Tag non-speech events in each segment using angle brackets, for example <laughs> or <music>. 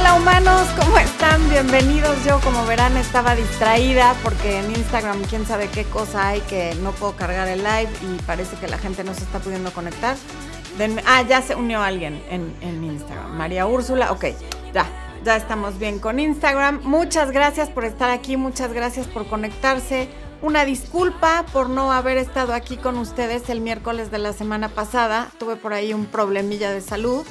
Hola humanos, ¿cómo están? Bienvenidos. Yo como verán estaba distraída porque en Instagram quién sabe qué cosa hay que no puedo cargar el live y parece que la gente no se está pudiendo conectar. ah, ya se unió alguien en, en Instagram. María Úrsula, ok, ya, ya estamos bien con Instagram. Muchas gracias por estar aquí, muchas gracias por conectarse. Una disculpa por no haber estado aquí con ustedes el miércoles de la semana pasada. Tuve por ahí un problemilla de salud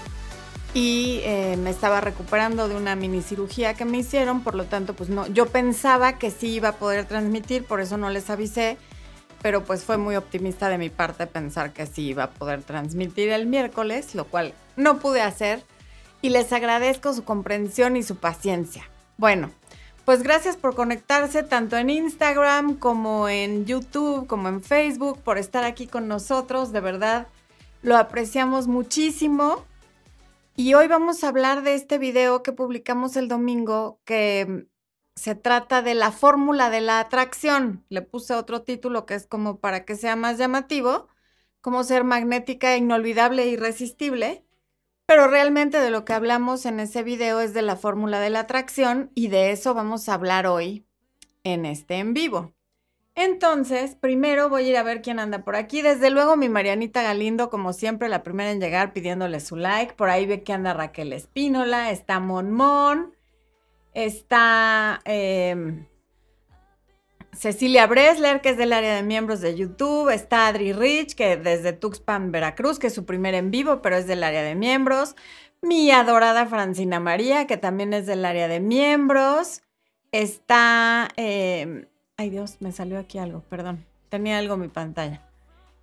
y eh, me estaba recuperando de una mini cirugía que me hicieron, por lo tanto, pues no, yo pensaba que sí iba a poder transmitir, por eso no les avisé, pero pues fue muy optimista de mi parte pensar que sí iba a poder transmitir el miércoles, lo cual no pude hacer y les agradezco su comprensión y su paciencia. Bueno, pues gracias por conectarse tanto en Instagram como en YouTube, como en Facebook, por estar aquí con nosotros, de verdad lo apreciamos muchísimo. Y hoy vamos a hablar de este video que publicamos el domingo que se trata de la fórmula de la atracción. Le puse otro título que es como para que sea más llamativo, como ser magnética, inolvidable e irresistible. Pero realmente de lo que hablamos en ese video es de la fórmula de la atracción y de eso vamos a hablar hoy en este en vivo. Entonces, primero voy a ir a ver quién anda por aquí. Desde luego mi Marianita Galindo, como siempre, la primera en llegar pidiéndole su like. Por ahí ve que anda Raquel Espínola, está Mon está em, Cecilia Bresler, que es del área de miembros de YouTube, está Adri Rich, que desde Tuxpan, Veracruz, que es su primer en vivo, pero es del área de miembros. Mi adorada Francina María, que también es del área de miembros. Está... Em, ay Dios, me salió aquí algo, perdón. Tenía algo en mi pantalla.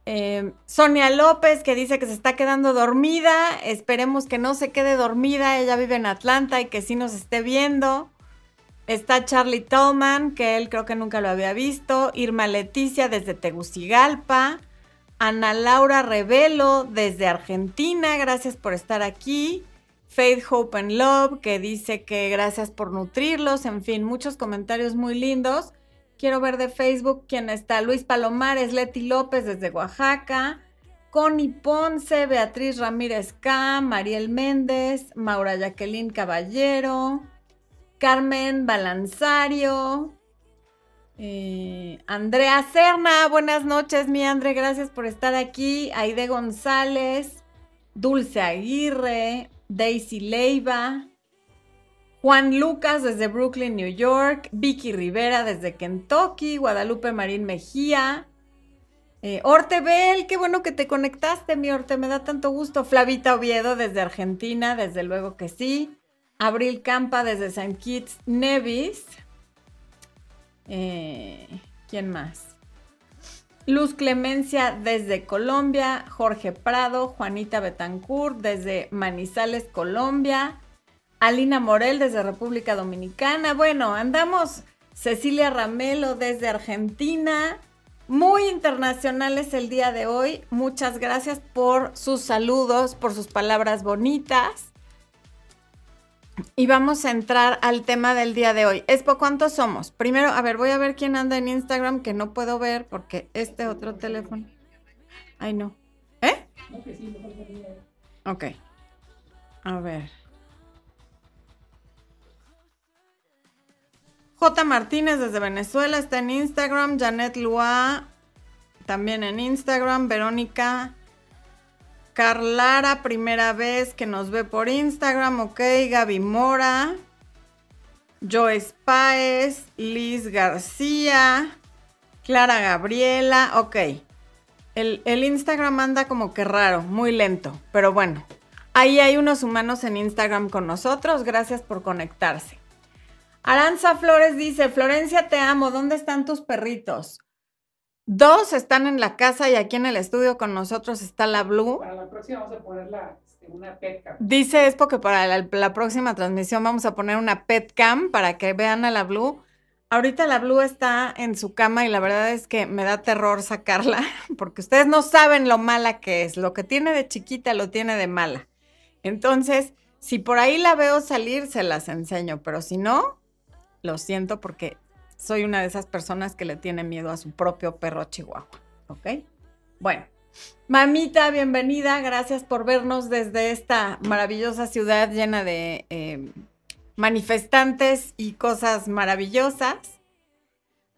Em, Sonia López, que dice que se está quedando dormida. Esperemos que no se quede dormida. Ella vive en Atlanta y que sí nos esté viendo. Está Charlie Tolman, que él creo que nunca lo había visto. Irma Leticia desde Tegucigalpa. Ana Laura Revelo desde Argentina, gracias por estar aquí. Faith, Hope and Love, que dice que gracias por nutrirlos. En fin, muchos comentarios muy lindos. Quiero ver de Facebook quién está. Luis Palomares, Leti López desde Oaxaca. Connie Ponce, Beatriz Ramírez K, Mariel Méndez, Maura Jacqueline Caballero. Carmen Balanzario, eh, Andrea Serna, buenas noches, mi Andre, gracias por estar aquí. Aide González, Dulce Aguirre, Daisy Leiva, Juan Lucas desde Brooklyn, New York, Vicky Rivera desde Kentucky, Guadalupe Marín Mejía, eh, Orte Bell, qué bueno que te conectaste, mi Orte, me da tanto gusto. Flavita Oviedo desde Argentina, desde luego que sí. Abril Campa desde St. Kitts Nevis. Eh, ¿Quién más? Luz Clemencia desde Colombia, Jorge Prado, Juanita Betancourt desde Manizales, Colombia, Alina Morel desde República Dominicana. Bueno, andamos Cecilia Ramelo desde Argentina. Muy internacionales el día de hoy. Muchas gracias por sus saludos, por sus palabras bonitas. Y vamos a entrar al tema del día de hoy. Expo, ¿cuántos somos? Primero, a ver, voy a ver quién anda en Instagram que no puedo ver porque este otro teléfono. Ay, no. ¿Eh? Ok. A ver. J. Martínez desde Venezuela está en Instagram. Janet Lua también en Instagram. Verónica Carlara, primera vez que nos ve por Instagram, ok. Gaby Mora, Joe Páez, Liz García, Clara Gabriela, ok. El, el, Instagram anda como que raro, muy lento, pero bueno. Ahí hay unos humanos en Instagram con nosotros, gracias por conectarse. Aranza Flores dice, Florencia, te amo, ¿dónde están tus perritos? Dos están en la casa y aquí en el estudio con nosotros está la Blue. Para la próxima vamos a poner este, una pet cam. Dice Expo que para la, próxima transmisión vamos a poner una pet cam para que vean a la Blue. Ahorita la Blue está en su cama y la verdad es que me da terror sacarla <laughs> porque ustedes no saben lo mala que es. Lo que tiene de chiquita lo tiene de mala. Entonces, si por ahí la veo salir, se las enseño, pero si no, lo siento porque soy una de esas personas que le tiene miedo a su propio perro chihuahua. ¿Ok? Bueno, mamita, bienvenida. Gracias por vernos desde esta maravillosa ciudad llena de em, manifestantes y cosas maravillosas.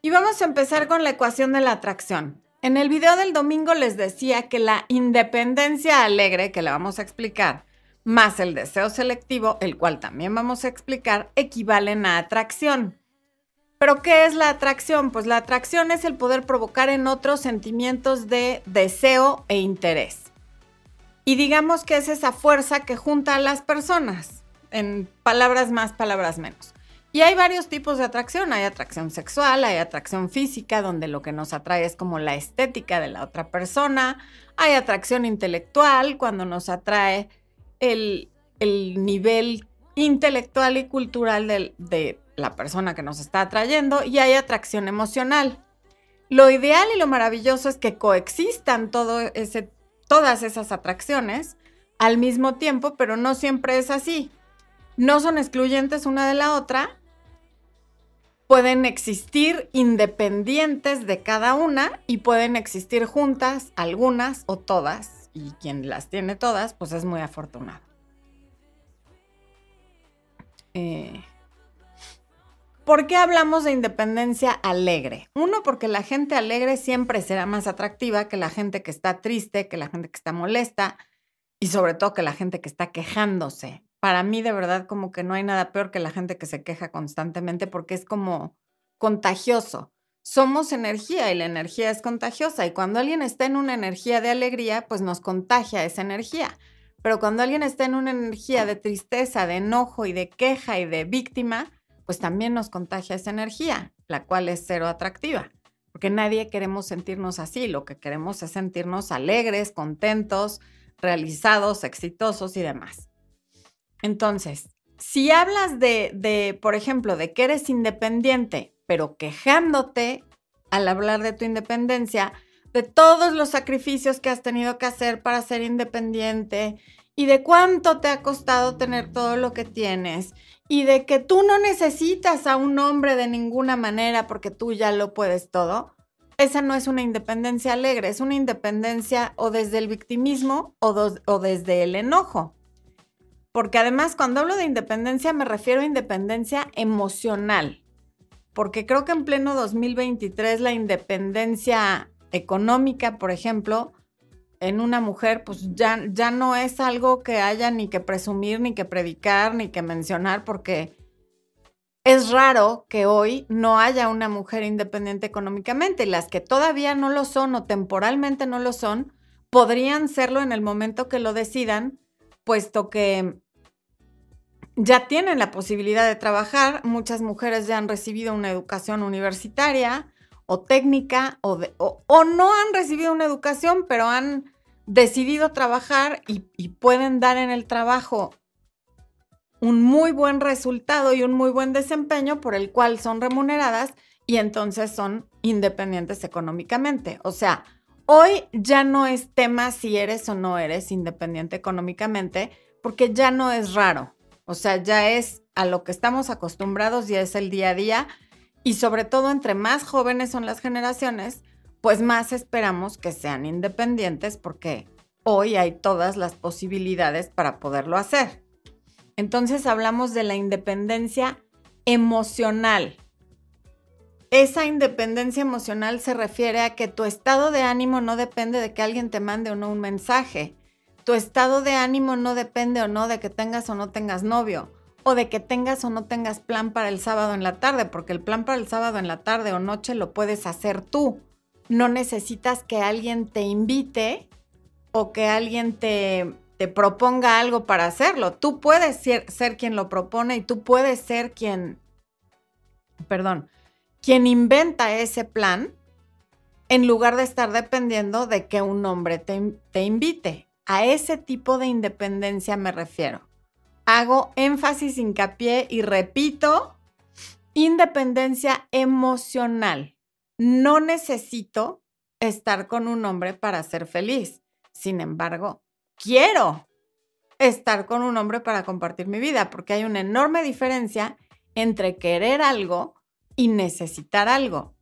Y vamos a empezar con la ecuación de la atracción. En el video del domingo les decía que la independencia alegre, que la vamos a explicar, más el deseo selectivo, el cual también vamos a explicar, equivalen a atracción. Pero ¿qué es la atracción? Pues la atracción es el poder provocar en otros sentimientos de deseo e interés. Y digamos que es esa fuerza que junta a las personas, en palabras más, palabras menos. Y hay varios tipos de atracción. Hay atracción sexual, hay atracción física, donde lo que nos atrae es como la estética de la otra persona. Hay atracción intelectual, cuando nos atrae el, nivel intelectual y cultural de la persona que nos está atrayendo y hay atracción emocional. Lo ideal y lo maravilloso es que coexistan todo ese, todas esas atracciones al mismo tiempo, pero no siempre es así. No son excluyentes una de la otra. Pueden existir independientes de cada una y pueden existir juntas, algunas o todas. Y quien las tiene todas, pues es muy afortunado. Eh, ¿Por qué hablamos de independencia alegre? Uno, porque la gente alegre siempre será más atractiva que la gente que está triste, que la gente que está molesta y sobre todo que la gente que está quejándose. Para mí de verdad como que no hay nada peor que la gente que se queja constantemente porque es como contagioso. Somos energía y la energía es contagiosa y cuando alguien está en una energía de alegría, pues nos contagia esa energía. Pero cuando alguien está en una energía de tristeza, de enojo y de queja y de víctima, pues también nos contagia esa energía, la cual es cero atractiva, porque nadie queremos sentirnos así, lo que queremos es sentirnos alegres, contentos, realizados, exitosos y demás. Entonces, si hablas de, de, por ejemplo, de que eres independiente, pero quejándote al hablar de tu independencia, de todos los sacrificios que has tenido que hacer para ser independiente y de cuánto te ha costado tener todo lo que tienes y de que tú no necesitas a un hombre de ninguna manera porque tú ya lo puedes todo, esa no es una independencia alegre, es una independencia o desde el victimismo o, o desde el enojo. Porque además cuando hablo de independencia me refiero a independencia emocional, porque creo que en pleno 2023 la independencia económica, por ejemplo, en una mujer, pues ya, ya no es algo que haya ni que presumir, ni que predicar, ni que mencionar, porque es raro que hoy no haya una mujer independiente económicamente. Las que todavía no lo son o temporalmente no lo son, podrían serlo en el momento que lo decidan, puesto que ya tienen la posibilidad de trabajar. Muchas mujeres ya han recibido una educación universitaria, o técnica o, no han recibido una educación, pero han decidido trabajar y pueden dar en el trabajo un muy buen resultado y un muy buen desempeño por el cual son remuneradas y entonces son independientes económicamente. O sea, hoy ya no es tema si eres o no eres independiente económicamente, porque ya no es raro. O sea, ya es a lo que estamos acostumbrados y es el día a día y sobre todo entre más jóvenes son las generaciones, pues más esperamos que sean independientes porque hoy hay todas las posibilidades para poderlo hacer. Entonces hablamos de la independencia emocional. Esa independencia emocional se refiere a que tu estado de ánimo no depende de que alguien te mande o no un mensaje. Tu estado de ánimo no depende o no de que tengas o no tengas novio o de que tengas o no tengas plan para el sábado en la tarde, porque el plan para el sábado en la tarde o noche lo puedes hacer tú. No necesitas que alguien te invite o que alguien te, te proponga algo para hacerlo. Tú puedes ser, ser quien lo propone y tú puedes ser quien, perdón, quien inventa ese plan en lugar de estar dependiendo de que un hombre te, te invite. A ese tipo de independencia me refiero hago énfasis, hincapié y repito, independencia emocional. No necesito estar con un hombre para ser feliz. Sin embargo, quiero estar con un hombre para compartir mi vida, porque hay una enorme diferencia entre querer algo y necesitar algo.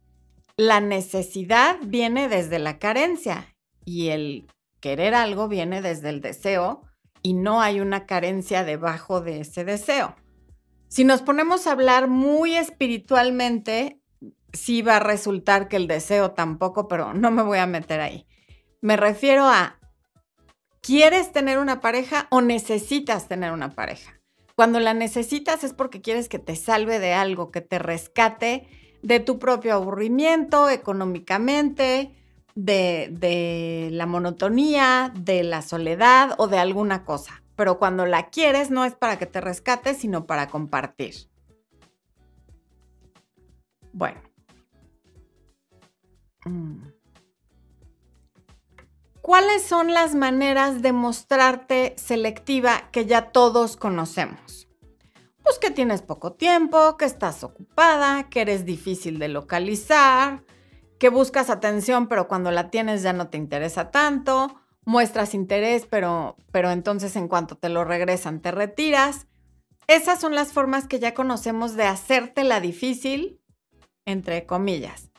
La necesidad viene desde la carencia y el querer algo viene desde el deseo y no hay una carencia debajo de ese deseo. Si nos ponemos a hablar muy espiritualmente, sí va a resultar que el deseo tampoco, pero no me voy a meter ahí. Me refiero a, ¿quieres tener una pareja o necesitas tener una pareja? Cuando la necesitas es porque quieres que te salve de algo, que te rescate de tu propio aburrimiento económicamente, de, la monotonía, de la soledad o de alguna cosa. Pero cuando la quieres no es para que te rescate, sino para compartir. Bueno. Mm. ¿Cuáles son las maneras de mostrarte selectiva que ya todos conocemos? Pues que tienes poco tiempo, que estás ocupada, que eres difícil de localizar, que buscas atención pero cuando la tienes ya no te interesa tanto, muestras interés pero, pero entonces en cuanto te lo regresan te retiras. Esas son las formas que ya conocemos de hacerte la difícil, entre comillas.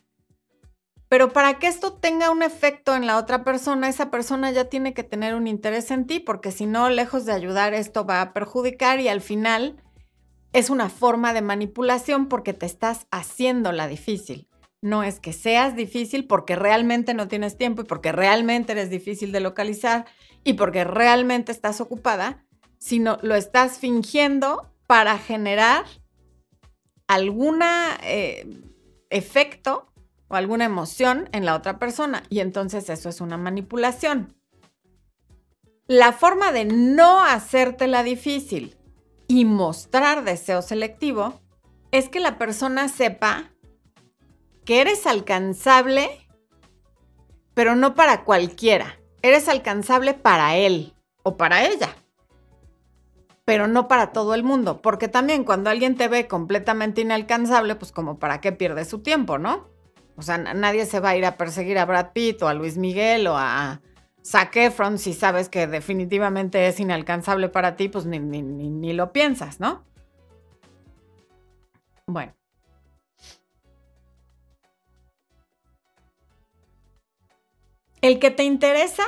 Pero para que esto tenga un efecto en la otra persona, esa persona ya tiene que tener un interés en ti, porque si no, lejos de ayudar, esto va a perjudicar y al final es una forma de manipulación porque te estás haciendo la difícil. No es que seas difícil porque realmente no tienes tiempo y porque realmente eres difícil de localizar y porque realmente estás ocupada, sino lo estás fingiendo para generar algún eh, efecto o alguna emoción en la otra persona. Y entonces eso es una manipulación. La forma de no hacértela difícil y mostrar deseo selectivo es que la persona sepa que eres alcanzable, pero no para cualquiera. Eres alcanzable para él o para ella, pero no para todo el mundo. Porque también cuando alguien te ve completamente inalcanzable, pues como para qué pierdes su tiempo, ¿no? O sea, nadie se va a ir a perseguir a Brad Pitt o a Luis Miguel o a Zac Efron si sabes que definitivamente es inalcanzable para ti, pues ni, ni, ni lo piensas, ¿no? Bueno. El que te interesa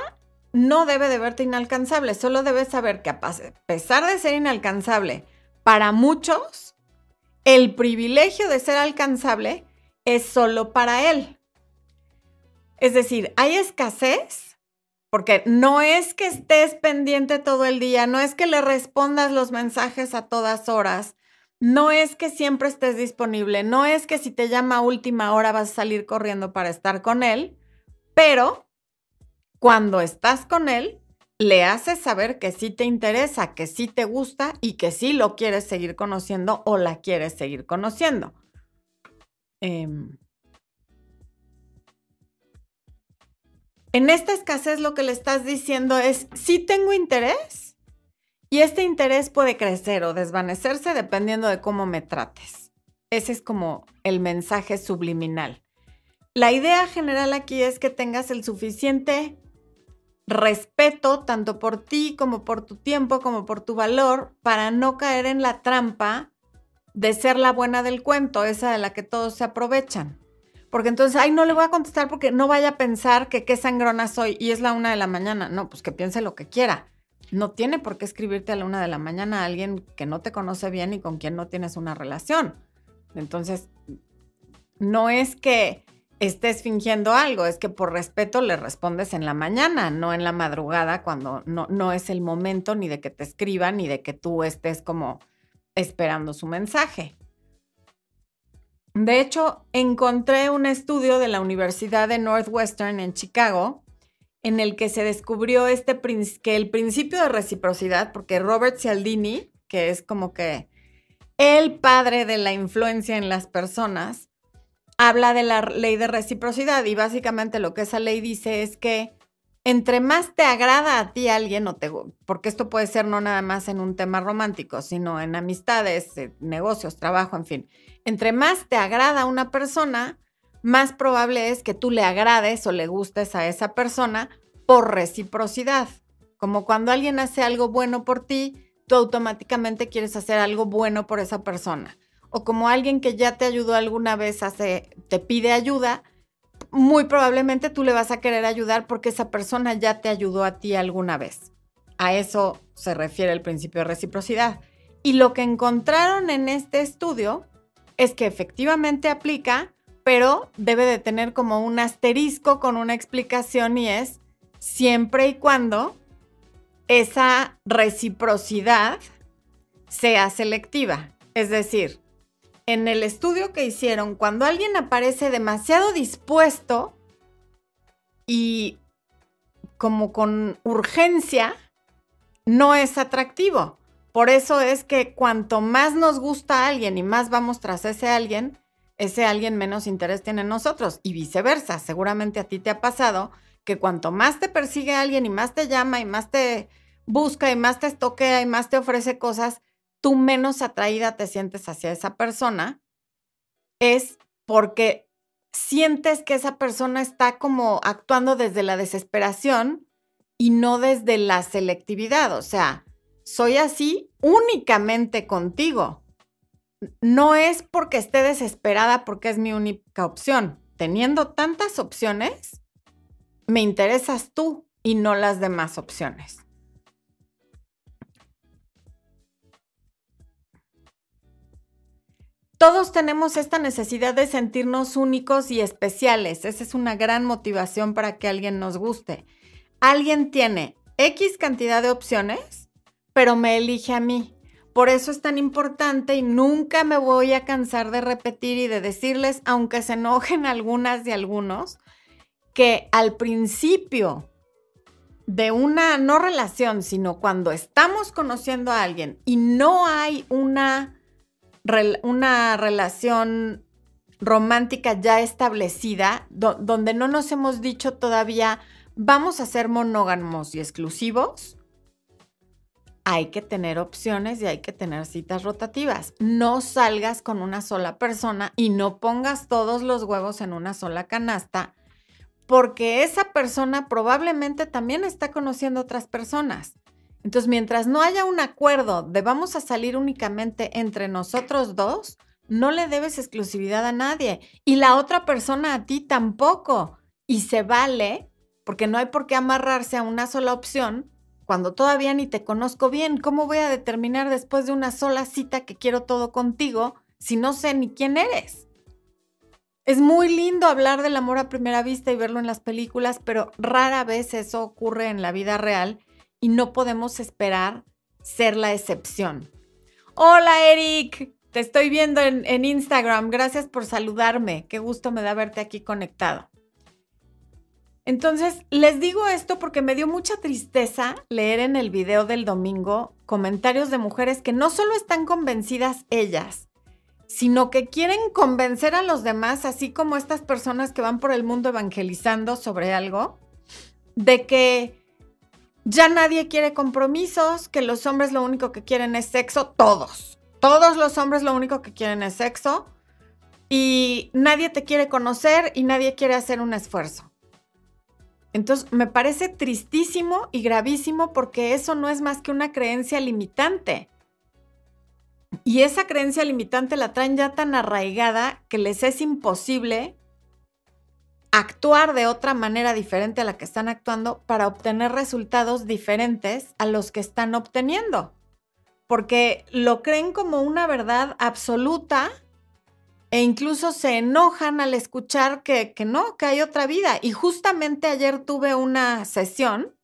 no debe de verte inalcanzable, solo debes saber que a pesar de ser inalcanzable, para muchos, el privilegio de ser alcanzable es solo para él. Es decir, hay escasez porque no es que estés pendiente todo el día, no es que le respondas los mensajes a todas horas, no es que siempre estés disponible, no es que si te llama a última hora vas a salir corriendo para estar con él, pero cuando estás con él, le haces saber que sí te interesa, que sí te gusta y que sí lo quieres seguir conociendo o la quieres seguir conociendo. Em, en esta escasez lo que le estás diciendo es, sí tengo interés y este interés puede crecer o desvanecerse dependiendo de cómo me trates. Ese es como el mensaje subliminal. La idea general aquí es que tengas el suficiente respeto tanto por ti como por tu tiempo como por tu valor para no caer en la trampa de ser la buena del cuento, esa de la que todos se aprovechan. Porque entonces, ay, no le voy a contestar porque no vaya a pensar que qué sangrona soy y es la una de la mañana. No, pues que piense lo que quiera. No tiene por qué escribirte a la una de la mañana a alguien que no te conoce bien y con quien no tienes una relación. Entonces, no es que estés fingiendo algo, es que por respeto le respondes en la mañana, no en la madrugada, cuando no, no es el momento ni de que te escriban ni de que tú estés como esperando su mensaje. De hecho, encontré un estudio de la Universidad de Northwestern en Chicago en el que se descubrió este que el principio de reciprocidad, porque Robert Cialdini, que es como que el padre de la influencia en las personas, habla de la ley de reciprocidad y básicamente lo que esa ley dice es que entre más te agrada a ti alguien, o te, porque esto puede ser no nada más en un tema romántico, sino en amistades, eh, negocios, trabajo, en fin. Entre más te agrada una persona, más probable es que tú le agrades o le gustes a esa persona por reciprocidad. Como cuando alguien hace algo bueno por ti, tú automáticamente quieres hacer algo bueno por esa persona. O como alguien que ya te ayudó alguna vez hace, te pide ayuda, muy probablemente tú le vas a querer ayudar porque esa persona ya te ayudó a ti alguna vez. A eso se refiere el principio de reciprocidad. Y lo que encontraron en este estudio es que efectivamente aplica, pero debe de tener como un asterisco con una explicación y es siempre y cuando esa reciprocidad sea selectiva. Es decir, en el estudio que hicieron, cuando alguien aparece demasiado dispuesto y como con urgencia, no es atractivo. Por eso es que cuanto más nos gusta alguien y más vamos tras ese alguien, ese alguien menos interés tiene en nosotros y viceversa. Seguramente a ti te ha pasado que cuanto más te persigue alguien y más te llama y más te busca y más te estoquea y más te ofrece cosas, tú menos atraída te sientes hacia esa persona, es porque sientes que esa persona está como actuando desde la desesperación y no desde la selectividad. O sea, soy así únicamente contigo. No es porque esté desesperada porque es mi única opción. Teniendo tantas opciones, me interesas tú y no las demás opciones. Todos tenemos esta necesidad de sentirnos únicos y especiales. Esa es una gran motivación para que alguien nos guste. Alguien tiene X cantidad de opciones, pero me elige a mí. Por eso es tan importante y nunca me voy a cansar de repetir y de decirles, aunque se enojen <laughs> algunas y algunos, que al principio de una no relación, sino cuando estamos conociendo a alguien y no hay una una relación romántica ya establecida, donde no nos hemos dicho todavía, vamos a ser monógamos y exclusivos, hay que tener opciones y hay que tener citas rotativas. No salgas con una sola persona y no pongas todos los huevos en una sola canasta, porque esa persona probablemente también está conociendo otras personas. Entonces, mientras no haya un acuerdo de vamos a salir únicamente entre nosotros dos, no le debes exclusividad a nadie y la otra persona a ti tampoco. Y se vale, porque no hay por qué amarrarse a una sola opción cuando todavía ni te conozco bien. ¿Cómo voy a determinar después de una sola cita que quiero todo contigo si no sé ni quién eres? Es muy lindo hablar del amor a primera vista y verlo en las películas, pero rara vez eso ocurre en la vida real y no podemos esperar ser la excepción. Hola Eric, te estoy viendo en, Instagram. Gracias por saludarme. Qué gusto me da verte aquí conectado. Entonces, les digo esto porque me dio mucha tristeza leer en el video del domingo comentarios de mujeres que no solo están convencidas ellas, sino que quieren convencer a los demás, así como estas personas que van por el mundo evangelizando sobre algo, de que ya nadie quiere compromisos, que los hombres lo único que quieren es sexo, todos. Todos los hombres lo único que quieren es sexo y nadie te quiere conocer y nadie quiere hacer un esfuerzo. Entonces, me parece tristísimo y gravísimo porque eso no es más que una creencia limitante. Y esa creencia limitante la traen ya tan arraigada que les es imposible actuar de otra manera diferente a la que están actuando para obtener resultados diferentes a los que están obteniendo. Porque lo creen como una verdad absoluta e incluso se enojan al escuchar que, no, que hay otra vida. Y justamente ayer tuve una sesión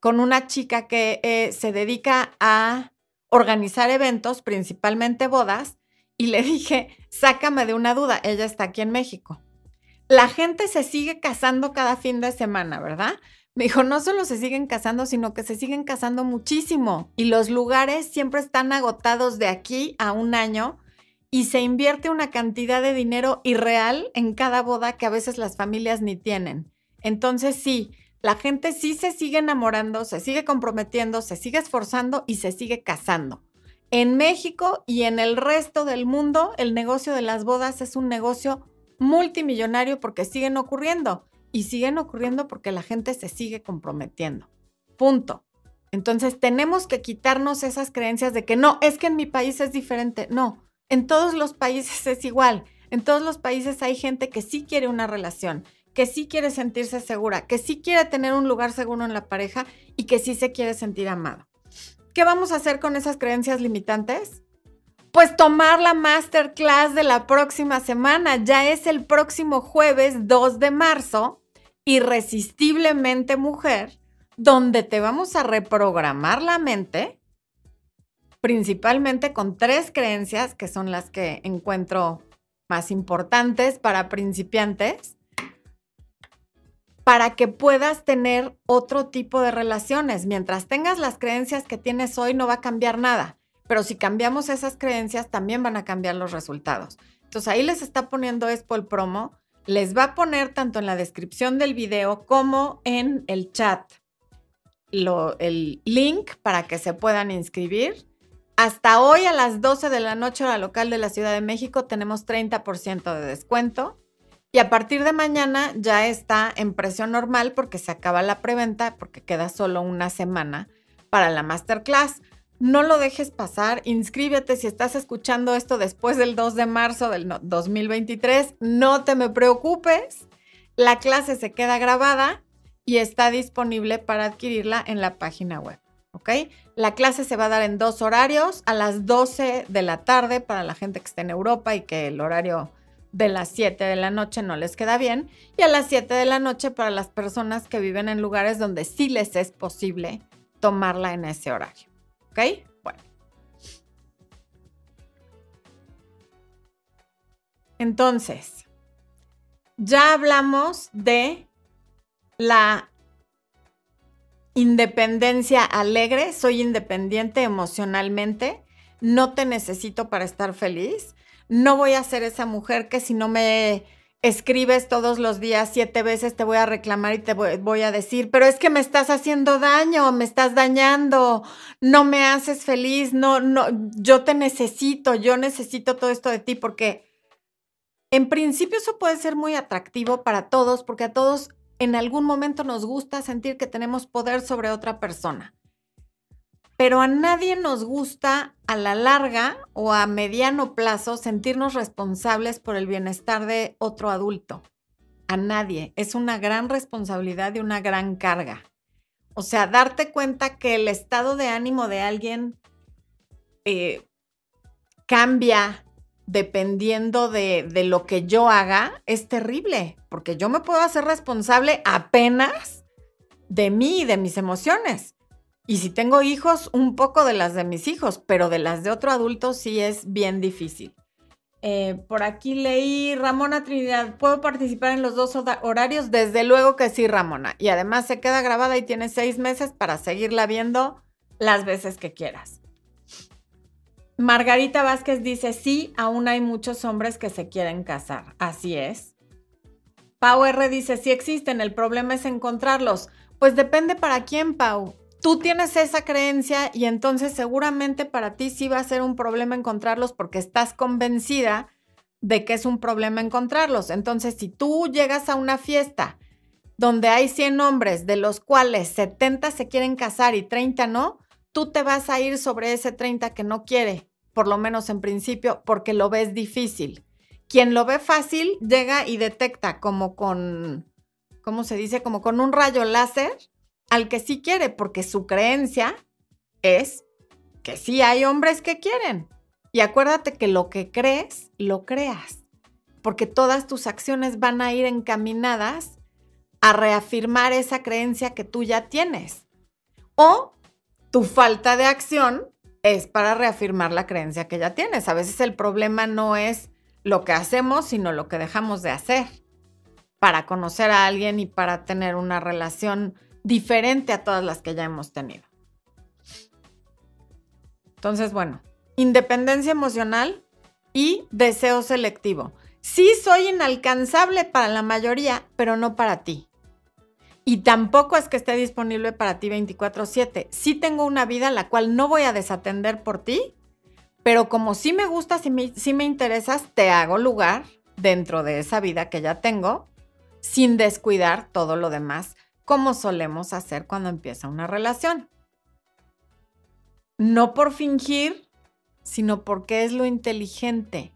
con una chica que eh, se dedica a organizar eventos, principalmente bodas, y le dije, sácame de una duda, ella está aquí en México la gente se sigue casando cada fin de semana, ¿verdad? Me dijo, no solo se siguen casando, sino que se siguen casando muchísimo y los lugares siempre están agotados de aquí a un año y se invierte una cantidad de dinero irreal en cada boda que a veces las familias ni tienen. Entonces sí, la gente sí se sigue enamorando, se sigue comprometiendo, se sigue esforzando y se sigue casando. En México y en el resto del mundo, el negocio de las bodas es un negocio multimillonario porque siguen ocurriendo y siguen ocurriendo porque la gente se sigue comprometiendo. Punto. Entonces tenemos que quitarnos esas creencias de que no, es que en mi país es diferente. No, en todos los países <laughs> es igual. En todos los países hay gente que sí quiere una relación, que sí quiere sentirse segura, que sí quiere tener un lugar seguro en la pareja y que sí se quiere sentir amado. ¿Qué vamos a hacer con esas creencias limitantes? Pues tomar la masterclass de la próxima semana. Ya es el próximo jueves 2 de marzo, Irresistiblemente Mujer, donde te vamos a reprogramar la mente, principalmente con tres creencias que son las que encuentro más importantes para principiantes para que puedas tener otro tipo de relaciones. Mientras tengas las creencias que tienes hoy, no va a cambiar nada. Pero si cambiamos esas creencias, también van a cambiar los resultados. Entonces ahí les está poniendo Expo el promo. Les va a poner tanto en la descripción del video como en el chat el link para que se puedan inscribir. Hasta hoy a las 12 de la noche, hora local de la Ciudad de México, tenemos 30% de descuento. Y a partir de mañana ya está en precio normal porque se acaba la preventa, porque queda solo una semana para la masterclass. No lo dejes pasar, inscríbete si estás escuchando esto después del 2 de marzo del 2023. No te me preocupes, la clase se queda grabada y está disponible para adquirirla en la página web. ¿Ok? La clase se va a dar en dos horarios, a las 12 de la tarde para la gente que esté en Europa y que el horario de las 7 de la noche no les queda bien y a las 7 de la noche para las personas que viven en lugares donde sí les es posible tomarla en ese horario. ¿Ok? Bueno. Entonces, ya hablamos de la independencia alegre, soy independiente emocionalmente, no te necesito para estar feliz no voy a ser esa mujer que si no me escribes todos los días siete veces te voy a reclamar y te voy, a decir, pero es que me estás haciendo daño, me estás dañando, no me haces feliz, no, no, yo te necesito, yo necesito todo esto de ti porque en principio eso puede ser muy atractivo para todos porque a todos en algún momento nos gusta sentir que tenemos poder sobre otra persona pero a nadie nos gusta a la larga o a mediano plazo sentirnos responsables por el bienestar de otro adulto. A nadie. Es una gran responsabilidad y una gran carga. O sea, darte cuenta que el estado de ánimo de alguien eh, cambia dependiendo de, de lo que yo haga es terrible, porque yo me puedo hacer responsable apenas de mí y de mis emociones. Y si tengo hijos, un poco de las de mis hijos, pero de las de otro adulto sí es bien difícil. Eh, por aquí leí Ramona Trinidad, ¿puedo participar en los dos horarios? Desde luego que sí, Ramona. Y además se queda grabada y tienes seis meses para seguirla viendo las veces que quieras. Margarita Vázquez dice, sí, aún hay muchos hombres que se quieren casar. Así es. Pau R dice, sí existen, el problema es encontrarlos. Pues depende para quién, Pau tú tienes esa creencia y entonces seguramente para ti sí va a ser un problema encontrarlos porque estás convencida de que es un problema encontrarlos. Entonces, si tú llegas a una fiesta donde hay 100 hombres, de los cuales 70 se quieren casar y 30 no, tú te vas a ir sobre ese 30 que no quiere, por lo menos en principio, porque lo ves difícil. Quien lo ve fácil llega y detecta como con, ¿cómo se dice? Como con un rayo láser al que sí quiere, porque su creencia es que sí hay hombres que quieren. Y acuérdate que lo que crees, lo creas, porque todas tus acciones van a ir encaminadas a reafirmar esa creencia que tú ya tienes. O tu falta de acción es para reafirmar la creencia que ya tienes. A veces el problema no es lo que hacemos, sino lo que dejamos de hacer para conocer a alguien y para tener una relación diferente a todas las que ya hemos tenido. Entonces, bueno, independencia emocional y deseo selectivo. Sí soy inalcanzable para la mayoría, pero no para ti. Y tampoco es que esté disponible para ti 24/7. Sí tengo una vida la cual no voy a desatender por ti, pero como sí me gusta, si me, sí me interesas, te hago lugar dentro de esa vida que ya tengo, sin descuidar todo lo demás como solemos hacer cuando empieza una relación. No por fingir, sino porque es lo inteligente.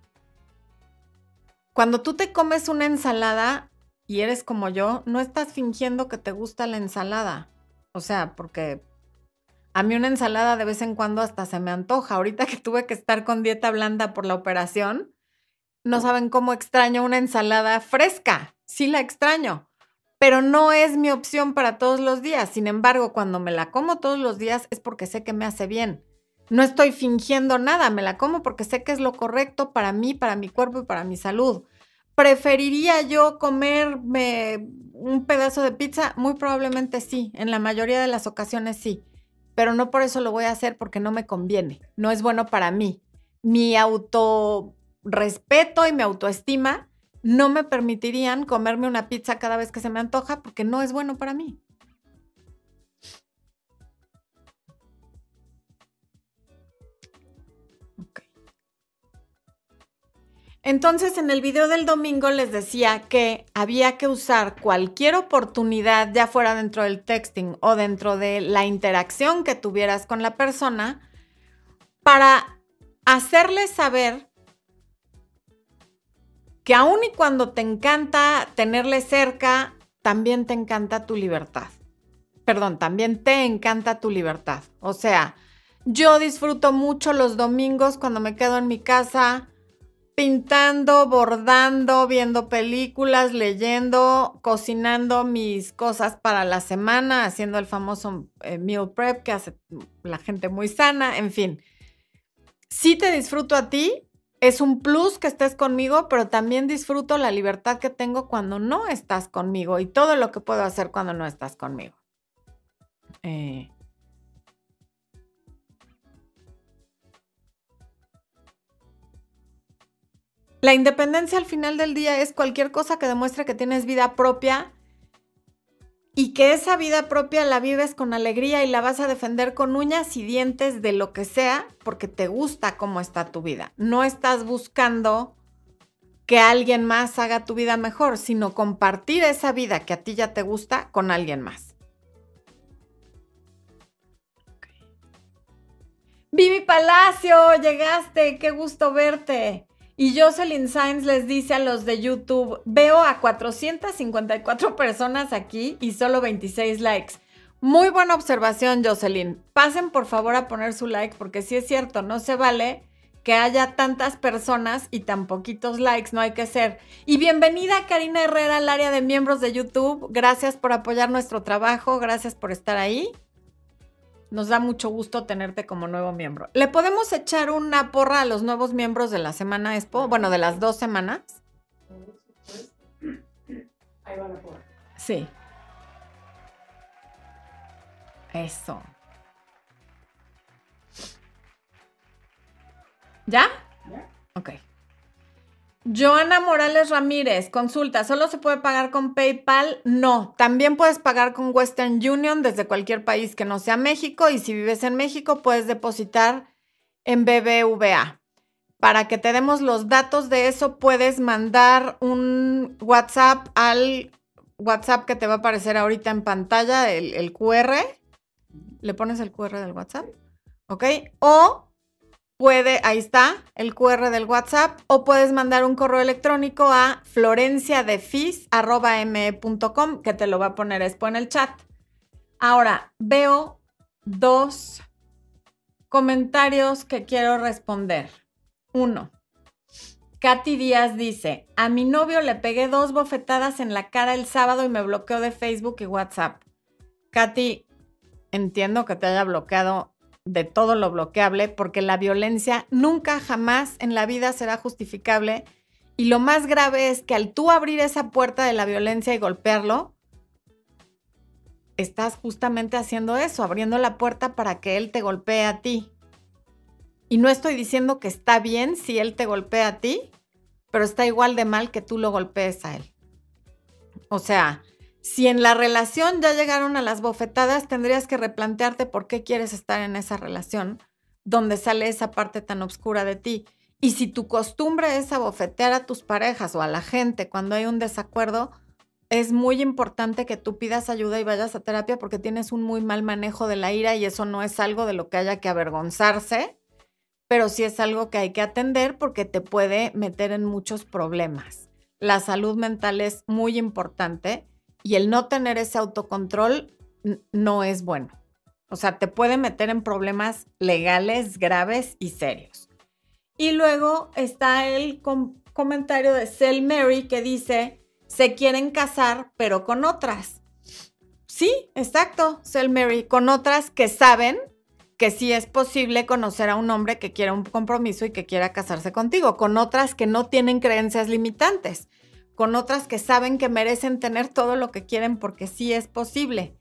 Cuando tú te comes una ensalada y eres como yo, no estás fingiendo que te gusta la ensalada. O sea, porque A mí una ensalada de vez en cuando hasta se me antoja. Ahorita que tuve que estar con dieta blanda por la operación, no saben cómo extraño una ensalada fresca. Sí la extraño, pero no es mi opción para todos los días. Sin embargo, cuando me la como todos los días es porque sé que me hace bien. No estoy fingiendo nada, me la como porque sé que es lo correcto para mí, para mi cuerpo y para mi salud. ¿Preferiría yo comerme un pedazo de pizza? Muy probablemente sí, en la mayoría de las ocasiones sí, pero no por eso lo voy a hacer porque no me conviene, no es bueno para mí. Mi autorrespeto y mi autoestima no me permitirían comerme una pizza cada vez que se me antoja porque no es bueno para mí. Entonces, en el video del domingo les decía que había que usar cualquier oportunidad, ya fuera dentro del texting o dentro de la interacción que tuvieras con la persona, para hacerles saber que aun y cuando te encanta tenerle cerca, también te encanta tu libertad. Perdón, también te encanta tu libertad. O sea, yo disfruto mucho los domingos cuando me quedo en mi casa pintando, bordando, viendo películas, leyendo, cocinando mis cosas para la semana, haciendo el famoso eh, meal prep que hace la gente muy sana, en fin. Si te disfruto a ti, es un plus que estés conmigo, pero también disfruto la libertad que tengo cuando no estás conmigo y todo lo que puedo hacer cuando no estás conmigo. Eh, La independencia al final del día es cualquier cosa que demuestre que tienes vida propia y que esa vida propia la vives con alegría y la vas a defender con uñas y dientes de lo que sea porque te gusta cómo está tu vida. No estás buscando que alguien más haga tu vida mejor, sino compartir esa vida que a ti ya te gusta con alguien más. Vivi Palacio, llegaste, qué gusto verte. Y Jocelyn Sainz les dice a los de YouTube, veo a 454 personas aquí y solo 26 likes. Muy buena observación, Jocelyn. Pasen por favor a poner su like porque sí es cierto, no se vale que haya tantas personas y tan poquitos likes, no hay que ser. Y bienvenida Karina Herrera al área de miembros de YouTube. Gracias por apoyar nuestro trabajo, gracias por estar ahí. Nos da mucho gusto tenerte como nuevo miembro. ¿Le podemos echar una porra a los nuevos miembros de la semana Expo? Bueno, de las dos semanas. Ahí va la porra. Sí. Eso. ¿Ya? ¿Ya? Ok. Joana Morales Ramírez, consulta, ¿solo se puede pagar con PayPal? No, también puedes pagar con Western Union desde cualquier país que no sea México y si vives en México puedes depositar en BBVA. Para que te demos los datos de eso, puedes mandar un WhatsApp al WhatsApp que te va a aparecer ahorita en pantalla, el, el QR. Le pones el QR del WhatsApp, ¿ok? O puede, ahí está, el QR del WhatsApp, o puedes mandar un correo electrónico a florenciadefis.me.com, que te lo va a poner después en el chat. Ahora, veo dos comentarios que quiero responder. Uno, Katy Díaz dice, a mi novio le pegué dos bofetadas en la cara el sábado y me bloqueó de Facebook y WhatsApp. Katy, entiendo que te haya bloqueado de todo lo bloqueable, porque la violencia nunca jamás en la vida será justificable. Y lo más grave es que al tú abrir esa puerta de la violencia y golpearlo, estás justamente haciendo eso, abriendo la puerta para que él te golpee a ti. Y no estoy diciendo que está bien si él te golpea a ti, pero está igual de mal que tú lo golpees a él. O sea, si en la relación ya llegaron a las bofetadas, tendrías que replantearte por qué quieres estar en esa relación donde sale esa parte tan oscura de ti. Y si tu costumbre es abofetear a tus parejas o a la gente cuando hay un desacuerdo, es muy importante que tú pidas ayuda y vayas a terapia porque tienes un muy mal manejo de la ira y eso no es algo de lo que haya que avergonzarse, pero sí es algo que hay que atender porque te puede meter en muchos problemas. La salud mental es muy importante y el no tener ese autocontrol no es bueno. O sea, te puede meter en problemas legales graves y serios. Y luego está el comentario de Sel Mary que dice, se quieren casar, pero con otras. Sí, exacto, Sel Mary, con otras que saben que sí es posible conocer a un hombre que quiera un compromiso y que quiera casarse contigo, con otras que no tienen creencias limitantes, con otras que saben que merecen tener todo lo que quieren porque sí es posible.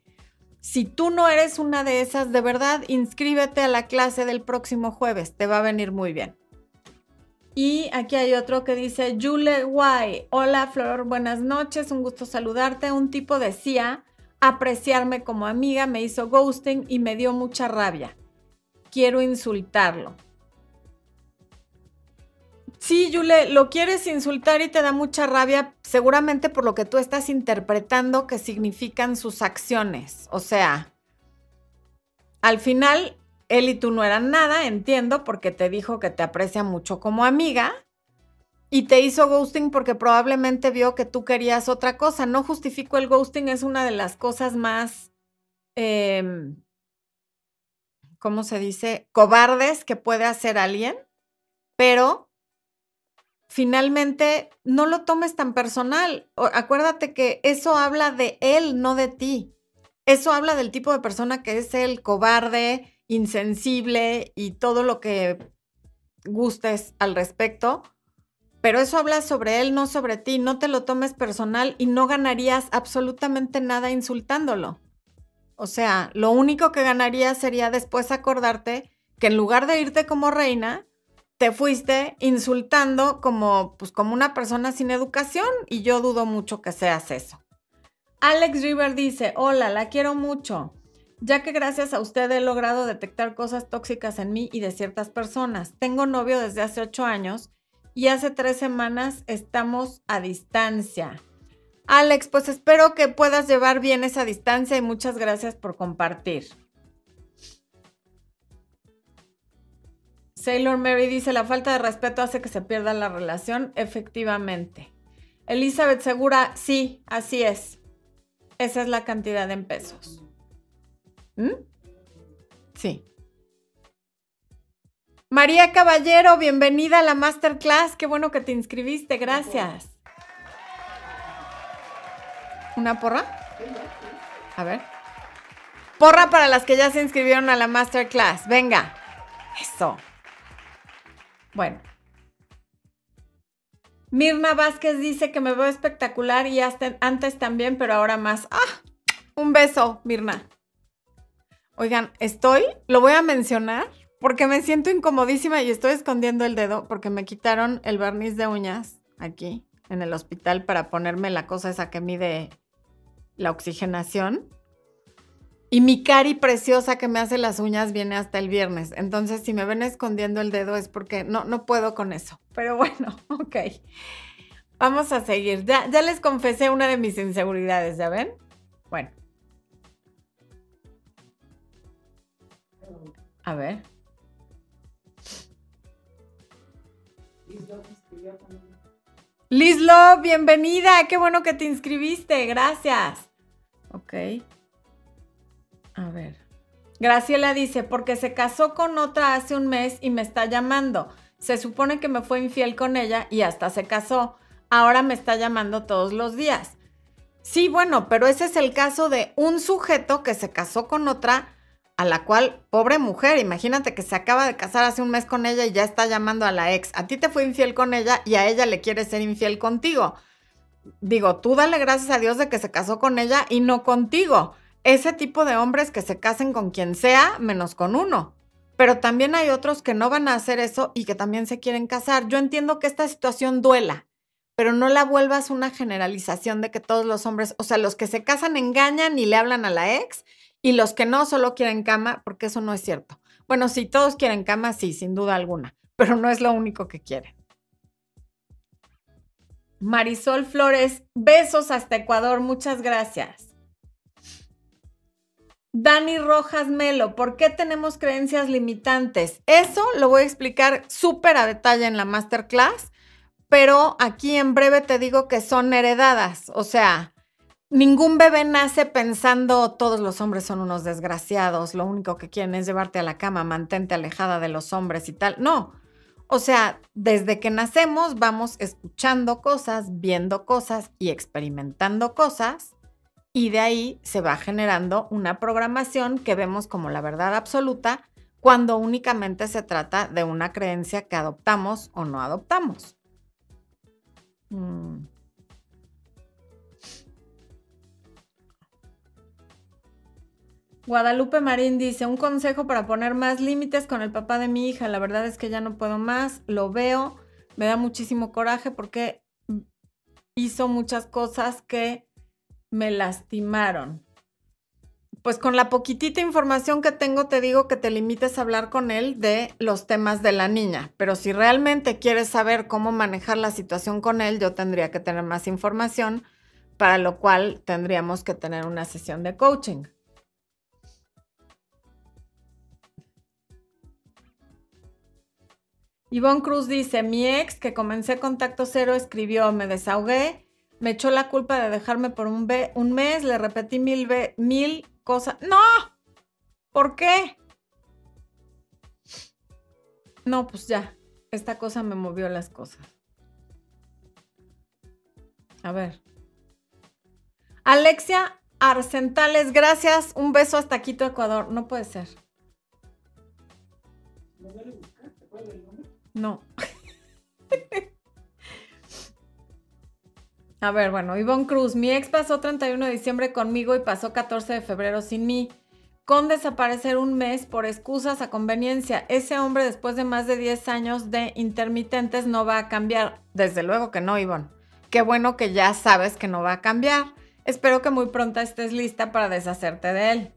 Si tú no eres una de esas, de verdad, inscríbete a la clase del próximo jueves, te va a venir muy bien. Y aquí hay otro que dice, Jule Guay, hola Flor, buenas noches, un gusto saludarte. Un tipo decía, apreciarme como amiga, me hizo ghosting y me dio mucha rabia. Quiero insultarlo. Sí, Yule, lo quieres insultar y te da mucha rabia, seguramente por lo que tú estás interpretando que significan sus acciones. O sea, al final, él y tú no eran nada, entiendo, porque te dijo que te aprecia mucho como amiga y te hizo ghosting porque probablemente vio que tú querías otra cosa. No justifico el ghosting, es una de las cosas más, em, ¿cómo se dice? Cobardes que puede hacer alguien, pero finalmente no lo tomes tan personal. acuérdate que eso habla de él, no de ti. Eso habla del tipo de persona que es el cobarde, insensible y todo lo que gustes al respecto. Pero eso habla sobre él, no sobre ti. No te lo tomes personal y no ganarías absolutamente nada insultándolo. O sea, lo único que ganarías sería después acordarte que en lugar de irte como reina, te fuiste insultando como, pues, como una persona sin educación y yo dudo mucho que seas eso. Alex River dice, hola, la quiero mucho, ya que gracias a usted he logrado detectar cosas tóxicas en mí y de ciertas personas. Tengo novio desde hace ocho años y hace tres semanas estamos a distancia. Alex, pues espero que puedas llevar bien esa distancia y muchas gracias por compartir. Sailor Mary dice, la falta de respeto hace que se pierda la relación. Efectivamente. Elizabeth Segura, sí, así es. Esa es la cantidad en pesos. ¿Mm? Sí. María Caballero, bienvenida a la masterclass. Qué bueno que te inscribiste. Gracias. ¿Una porra? A ver. Porra para las que ya se inscribieron a la masterclass. Venga. Eso. Bueno. Mirna Vázquez dice que me veo espectacular y hasta antes también, pero ahora más. ¡Ah! Un beso, Mirna. Oigan, estoy, lo voy a mencionar porque me siento incomodísima y estoy escondiendo el dedo porque me quitaron el barniz de uñas aquí en el hospital para ponerme la cosa esa que mide la oxigenación. Y mi cari preciosa que me hace las uñas viene hasta el viernes. Entonces, si me ven escondiendo el dedo es porque no, no puedo con eso. Pero bueno, <laughs> ok. Vamos a seguir. Ya, ya les confesé una de mis inseguridades, ¿ya ven? Bueno. A ver. Lizlo, bienvenida. Qué bueno que te inscribiste. Gracias. Ok. A ver. Graciela dice, porque se casó con otra hace un mes y me está llamando. Se supone que me fue infiel con ella y hasta se casó. Ahora me está llamando todos los días. Sí, bueno, pero ese es el caso de un sujeto que se casó con otra a la cual, pobre mujer, imagínate que se acaba de casar hace un mes con ella y ya está llamando a la ex. A ti te fue infiel con ella y a ella le quiere ser infiel contigo. Digo, tú dale gracias a Dios de que se casó con ella y no contigo ese tipo de hombres que se casen con quien sea, menos con uno. Pero también hay otros que no van a hacer eso y que también se quieren casar. Yo entiendo que esta situación duela, pero no la vuelvas una generalización de que todos los hombres, o sea, los que se casan engañan y le hablan a la ex y los que no solo quieren cama, porque eso no es cierto. Bueno, si todos quieren cama, sí, sin duda alguna, pero no es lo único que quieren. Marisol Flores, besos hasta Ecuador, muchas gracias. Dani Rojas Melo, ¿por qué tenemos creencias limitantes? Eso lo voy a explicar súper a detalle en la masterclass, pero aquí en breve te digo que son heredadas. O sea, Ningún bebé nace pensando todos los hombres son unos desgraciados, lo único que quieren es llevarte a la cama, mantente alejada de los hombres y tal. No, o sea, desde que nacemos vamos escuchando cosas, viendo cosas y experimentando cosas y de ahí se va generando una programación que vemos como la verdad absoluta cuando únicamente se trata de una creencia que adoptamos o no adoptamos. Mm. Guadalupe Marín dice, un consejo para poner más límites con el papá de mi hija. La verdad es que ya no puedo más, lo veo, me da muchísimo coraje porque hizo muchas cosas que me lastimaron. Pues con la poquitita información que tengo te digo que te limites a hablar con él de los temas de la niña, pero si realmente quieres saber cómo manejar la situación con él, yo tendría que tener más información, para lo cual tendríamos que tener una sesión de coaching. Ivonne Cruz dice, mi ex que comencé contacto cero escribió, me desahogué, me echó la culpa de dejarme por un, un mes, le repetí mil, mil cosas. No, ¿por qué? No, pues ya, esta cosa me movió las cosas. A ver. Alexia Arcentales, gracias. Un beso hasta Quito, Ecuador. No puede ser. No. <laughs> A ver, bueno, Ivonne Cruz, mi ex pasó 31 de diciembre conmigo y pasó 14 de febrero sin mí. Con desaparecer un mes por excusas a conveniencia, ese hombre después de más de 10 años de intermitentes no va a cambiar. Desde luego que no, Ivonne. Qué bueno que ya sabes que no va a cambiar. Espero que muy pronto estés lista para deshacerte de él.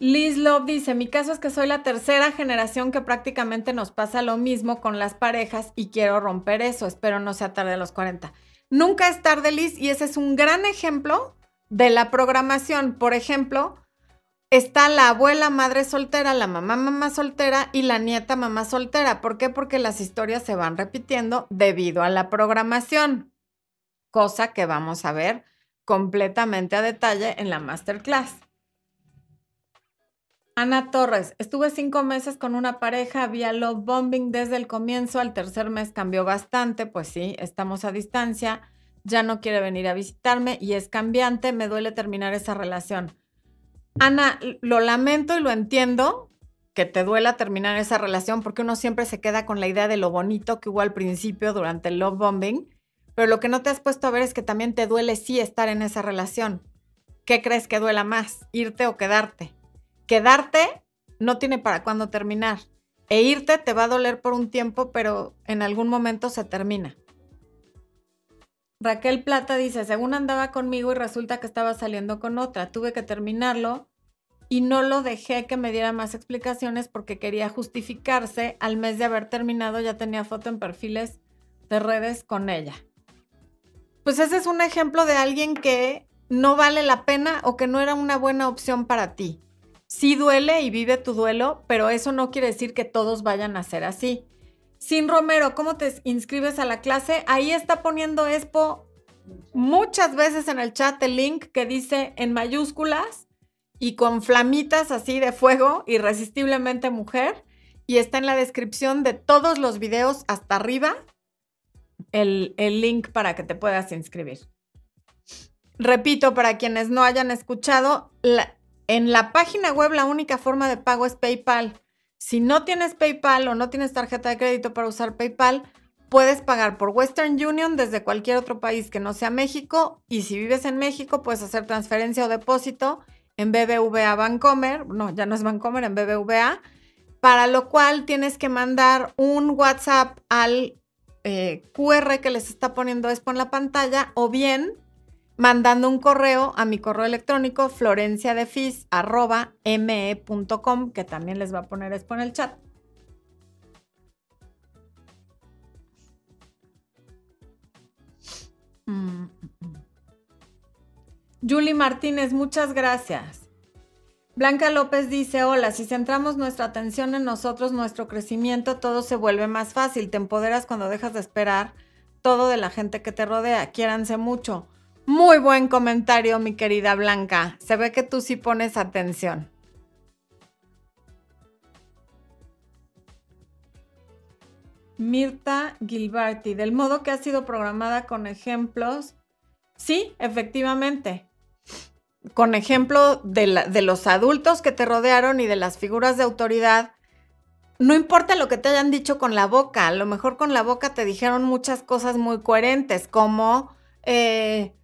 Liz Love dice, mi caso es que soy la tercera generación que prácticamente nos pasa lo mismo con las parejas y quiero romper eso. Espero no sea tarde a los 40. Nunca es tarde, Liz, y ese es un gran ejemplo de la programación. Por ejemplo, está la abuela madre soltera, la mamá mamá soltera y la nieta mamá soltera. ¿Por qué? Porque las historias se van repitiendo debido a la programación, cosa que vamos a ver completamente a detalle en la masterclass. Ana Torres, estuve cinco meses con una pareja, había love bombing desde el comienzo, al tercer mes cambió bastante, pues sí, estamos a distancia, ya no quiere venir a visitarme y es cambiante, me duele terminar esa relación. Ana, lo lamento y lo entiendo que te duela terminar esa relación porque uno siempre se queda con la idea de lo bonito que hubo al principio durante el love bombing, pero lo que no te has puesto a ver es que también te duele sí estar en esa relación. ¿Qué crees que duela más, irte o quedarte? Quedarte no tiene para cuándo terminar. E irte te va a doler por un tiempo, pero en algún momento se termina. Raquel Plata dice, según andaba conmigo y resulta que estaba saliendo con otra, tuve que terminarlo y no lo dejé que me diera más explicaciones porque quería justificarse. Al mes de haber terminado ya tenía foto en perfiles de redes con ella. Pues ese es un ejemplo de alguien que no vale la pena o que no era una buena opción para ti sí duele y vive tu duelo, pero eso no quiere decir que todos vayan a ser así. Sin Romero, ¿cómo te inscribes a la clase? Ahí está poniendo Expo muchas veces en el chat el link que dice en mayúsculas y con flamitas así de fuego, irresistiblemente mujer. Y está en la descripción de todos los videos hasta arriba el, el link para que te puedas inscribir. Repito, para quienes no hayan escuchado, la, en la página web la única forma de pago es PayPal. Si no tienes PayPal o no tienes tarjeta de crédito para usar PayPal, puedes pagar por Western Union desde cualquier otro país que no sea México. Y si vives en México, puedes hacer transferencia o depósito en BBVA Bancomer. No, ya no es Bancomer, en BBVA. Para lo cual tienes que mandar un WhatsApp al eh, QR que les está poniendo Expo en la pantalla o bien mandando un correo a mi correo electrónico florenciadefis.me.com, que también les va a poner esto en el chat. Mm, mm, mm. Julie Martínez, muchas gracias. Blanca López dice, hola, si centramos nuestra atención en nosotros, nuestro crecimiento, todo se vuelve más fácil. Te empoderas cuando dejas de esperar todo de la gente que te rodea. Quiéranse mucho. Muy buen comentario, mi querida Blanca. Se ve que tú sí pones atención. Mirta Gilberti, del modo que ha sido programada con ejemplos. Sí, efectivamente. Con ejemplo de, de, los adultos que te rodearon y de las figuras de autoridad. No importa lo que te hayan dicho con la boca, a lo mejor con la boca te dijeron muchas cosas muy coherentes, como eh,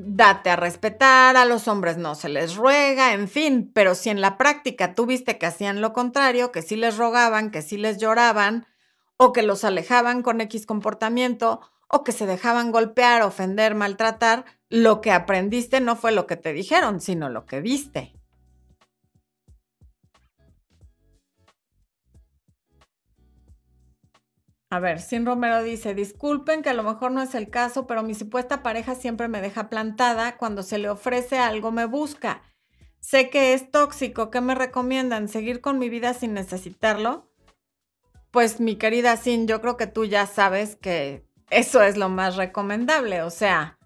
date a respetar, a los hombres no se les ruega, en fin, pero si en la práctica tú viste que hacían lo contrario, que sí les rogaban, que sí les lloraban, o que los alejaban con X comportamiento, o que se dejaban golpear, ofender, maltratar, lo que aprendiste no fue lo que te dijeron, sino lo que viste. A ver, Sin Romero dice, disculpen que a lo mejor no es el caso, pero mi supuesta pareja siempre me deja plantada, cuando se le ofrece algo me busca. Sé que es tóxico, ¿qué me recomiendan? ¿Seguir con mi vida sin necesitarlo? Pues mi querida Sin, yo creo que tú ya sabes que eso es lo más recomendable. O sea,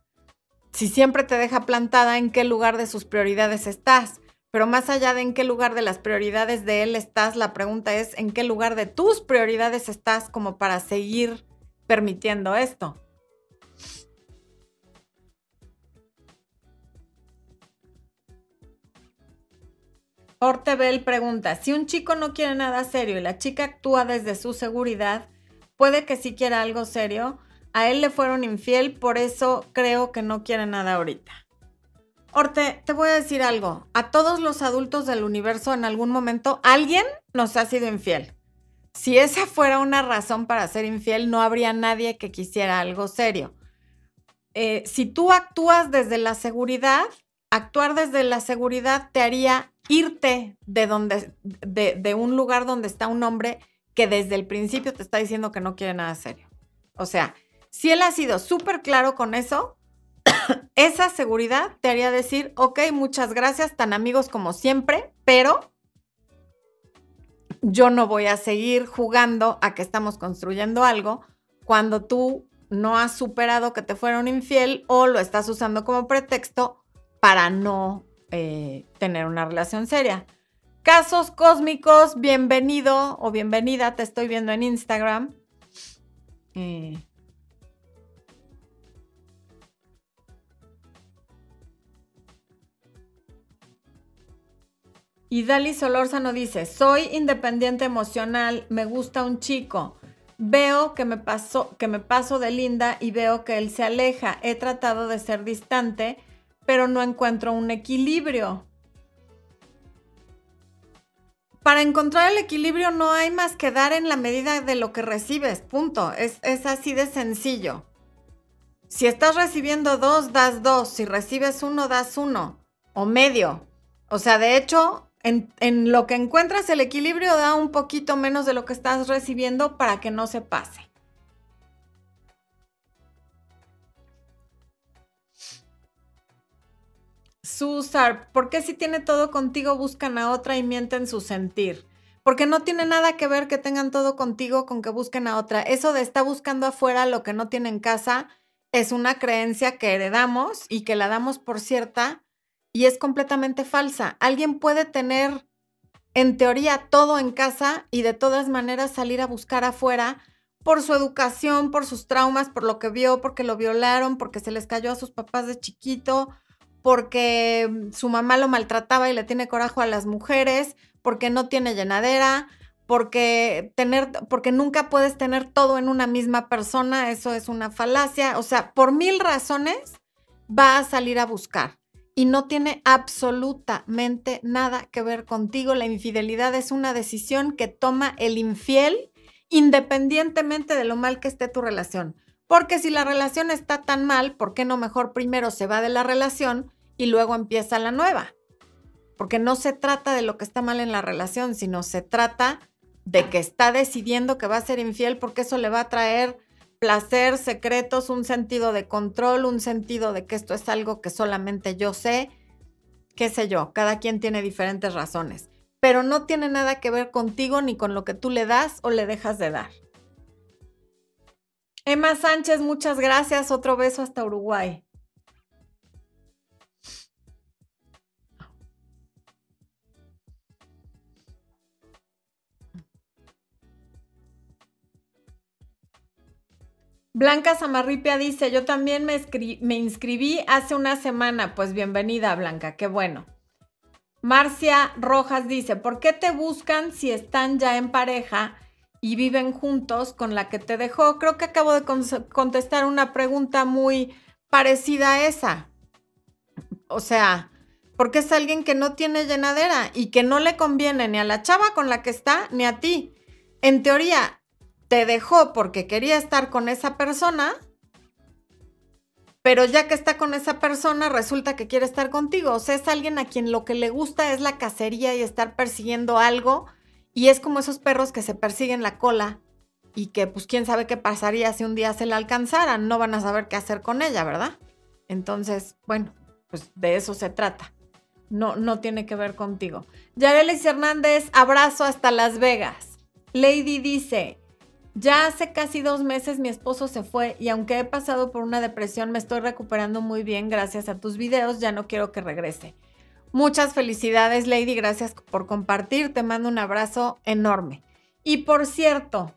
si siempre te deja plantada, ¿en qué lugar de sus prioridades estás? Pero más allá de en qué lugar de las prioridades de él estás, la pregunta es en qué lugar de tus prioridades estás como para seguir permitiendo esto. Ortebel pregunta, si un chico no quiere nada serio y la chica actúa desde su seguridad, puede que sí quiera algo serio. A él le fueron infiel, por eso creo que no quiere nada ahorita. Orte, te voy a decir algo. A todos los adultos del universo en algún momento alguien nos ha sido infiel. Si esa fuera una razón para ser infiel, no habría nadie que quisiera algo serio. Eh, si tú actúas desde la seguridad, actuar desde la seguridad te haría irte de, donde, de, de un lugar donde está un hombre que desde el principio te está diciendo que no quiere nada serio. O sea, si él ha sido súper claro con eso, <coughs> esa seguridad te haría decir, ok, muchas gracias, tan amigos como siempre, pero yo no voy a seguir jugando a que estamos construyendo algo cuando tú no has superado que te fueron infiel o lo estás usando como pretexto para no eh, tener una relación seria. Casos cósmicos, bienvenido o bienvenida, te estoy viendo en Instagram. Eh. Y Dali Solórzano dice, soy independiente emocional, me gusta un chico. Veo que me, paso, que me paso de linda y veo que él se aleja. He tratado de ser distante, pero no encuentro un equilibrio. Para encontrar el equilibrio no hay más que dar en la medida de lo que recibes, punto. Es, es así de sencillo. Si estás recibiendo dos, das dos. Si recibes uno, das uno. O medio. O sea, de hecho, en, lo que encuentras el equilibrio da un poquito menos de lo que estás recibiendo para que no se pase. Susar, ¿por qué si tiene todo contigo buscan a otra y mienten su sentir? Porque no tiene nada que ver que tengan todo contigo con que busquen a otra. Eso de estar buscando afuera lo que no tiene en casa es una creencia que heredamos y que la damos por cierta y es completamente falsa. Alguien puede tener, en teoría, todo en casa y de todas maneras salir a buscar afuera por su educación, por sus traumas, por lo que vio, porque lo violaron, porque se les cayó a sus papás de chiquito, porque su mamá lo maltrataba y le tiene coraje a las mujeres, porque no tiene llenadera, porque tener, porque nunca puedes tener todo en una misma persona, eso es una falacia, o sea, por mil razones va a salir a buscar y no tiene absolutamente nada que ver contigo. La infidelidad es una decisión que toma el infiel independientemente de lo mal que esté tu relación. Porque si la relación está tan mal, ¿por qué no mejor primero se va de la relación y luego empieza la nueva? Porque no se trata de lo que está mal en la relación, sino se trata de que está decidiendo que va a ser infiel porque eso le va a traer placer, secretos, un sentido de control, un sentido de que esto es algo que solamente yo sé, qué sé yo, cada quien tiene diferentes razones, pero no tiene nada que ver contigo ni con lo que tú le das o le dejas de dar. Emma Sánchez, muchas gracias. Otro beso hasta Uruguay. Blanca Samarripia dice, yo también me, inscribí hace una semana. Pues bienvenida, Blanca, qué bueno. Marcia Rojas dice, ¿por qué te buscan si están ya en pareja y viven juntos con la que te dejó? Creo que acabo de contestar una pregunta muy parecida a esa. O sea, porque es alguien que no tiene llenadera y que no le conviene ni a la chava con la que está ni a ti. En teoría, te dejó porque quería estar con esa persona, pero ya que está con esa persona, resulta que quiere estar contigo. O sea, es alguien a quien lo que le gusta es la cacería y estar persiguiendo algo. Y es como esos perros que se persiguen la cola y que pues quién sabe qué pasaría si un día se la alcanzaran. No van a saber qué hacer con ella, ¿verdad? Entonces, bueno, pues de eso se trata. No, no tiene que ver contigo. Yarelis Hernández, abrazo hasta Las Vegas. Lady dice, ya hace casi dos meses mi esposo se fue y aunque he pasado por una depresión me estoy recuperando muy bien gracias a tus videos, ya no quiero que regrese. Muchas felicidades Lady, gracias por compartir, te mando un abrazo enorme. Y por cierto,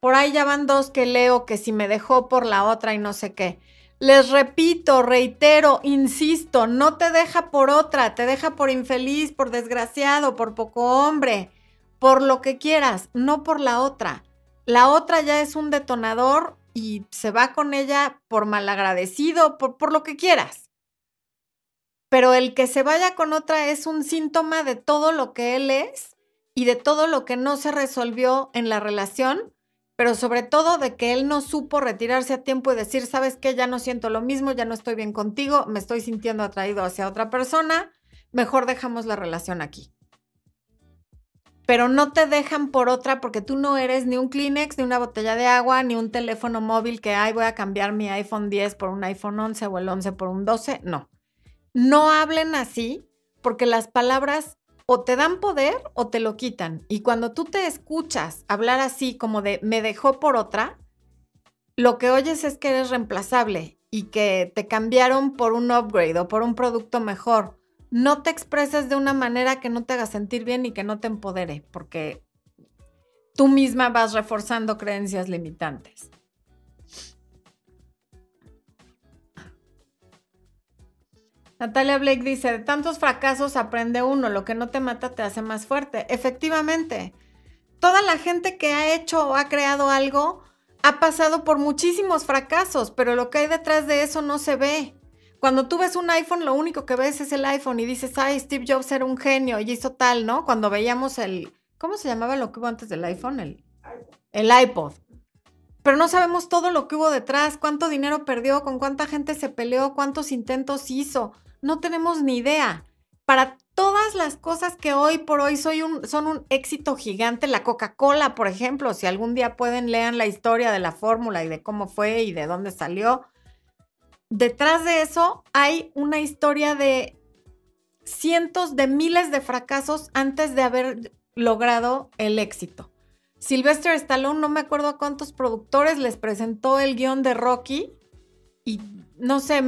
por ahí ya van dos que leo que si me dejó por la otra y no sé qué. Les repito, reitero, insisto, no te deja por otra, te deja por infeliz, por desgraciado, por poco hombre, por lo que quieras, no por la otra. La otra ya es un detonador y se va con ella por malagradecido, por, por lo que quieras. Pero el que se vaya con otra es un síntoma de todo lo que él es y de todo lo que no se resolvió en la relación, pero sobre todo de que él no supo retirarse a tiempo y decir, sabes qué, ya no siento lo mismo, ya no estoy bien contigo, me estoy sintiendo atraído hacia otra persona, mejor dejamos la relación aquí pero no te dejan por otra porque tú no eres ni un Kleenex, ni una botella de agua, ni un teléfono móvil que, ay, voy a cambiar mi iPhone 10 por un iPhone 11 o el 11 por un 12. No. No hablen así porque las palabras o te dan poder o te lo quitan. Y cuando tú te escuchas hablar así como de me dejó por otra, lo que oyes es que eres reemplazable y que te cambiaron por un upgrade o por un producto mejor no te expreses de una manera que no te haga sentir bien y que no te empodere, porque tú misma vas reforzando creencias limitantes. Natalia Blake dice, de tantos fracasos aprende uno, lo que no te mata te hace más fuerte. Efectivamente, toda la gente que ha hecho o ha creado algo ha pasado por muchísimos fracasos, pero lo que hay detrás de eso no se ve. Cuando tú ves un iPhone, lo único que ves es el iPhone y dices, ay, Steve Jobs era un genio y hizo tal, ¿no? Cuando veíamos el, ¿cómo se llamaba lo que hubo antes del iPhone? El, el iPod. Pero no sabemos todo lo que hubo detrás, cuánto dinero perdió, con cuánta gente se peleó, cuántos intentos hizo. No tenemos ni idea. Para todas las cosas que hoy por hoy soy un, son un éxito gigante, la Coca-Cola, por ejemplo, si algún día pueden, lean la historia de la fórmula y de cómo fue y de dónde salió detrás de eso hay una historia de cientos de miles de fracasos antes de haber logrado el éxito. Sylvester Stallone, no me acuerdo a cuántos productores les presentó el guion de Rocky y no sé,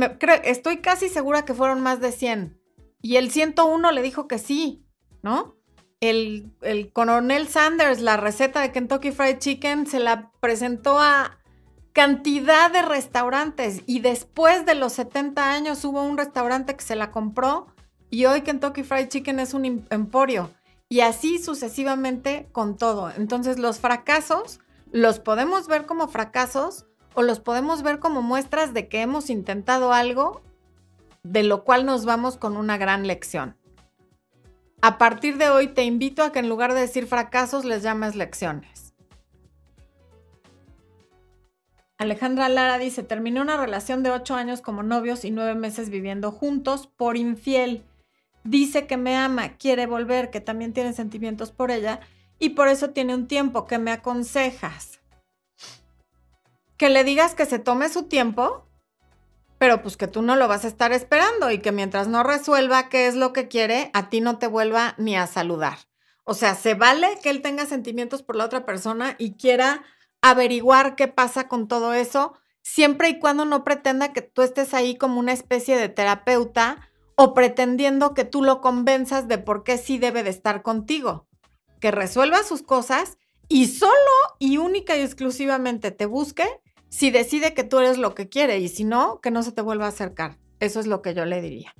estoy casi segura que fueron más de 100. Y el 101 le dijo que sí, ¿no? El coronel Sanders, la receta de Kentucky Fried Chicken, se la presentó a cantidad de restaurantes y después de los 70 años hubo un restaurante que se la compró y hoy Kentucky Fried Chicken es un emporio y así sucesivamente con todo. Entonces los fracasos los podemos ver como fracasos o los podemos ver como muestras de que hemos intentado algo de lo cual nos vamos con una gran lección. A partir de hoy te invito a que en lugar de decir fracasos les llames lecciones. Alejandra Lara dice, terminé una relación de ocho años como novios y nueve meses viviendo juntos por infiel. Dice que me ama, quiere volver, que también tiene sentimientos por ella y por eso tiene un tiempo. que me aconsejas? Que le digas que se tome su tiempo, pero pues que tú no lo vas a estar esperando y que mientras no resuelva qué es lo que quiere, a ti no te vuelva ni a saludar. O sea, se vale que él tenga sentimientos por la otra persona y quiera averiguar qué pasa con todo eso, siempre y cuando no pretenda que tú estés ahí como una especie de terapeuta o pretendiendo que tú lo convenzas de por qué sí debe de estar contigo. Que resuelva sus cosas y solo y única y exclusivamente te busque si decide que tú eres lo que quiere y si no, que no se te vuelva a acercar. Eso es lo que yo le diría.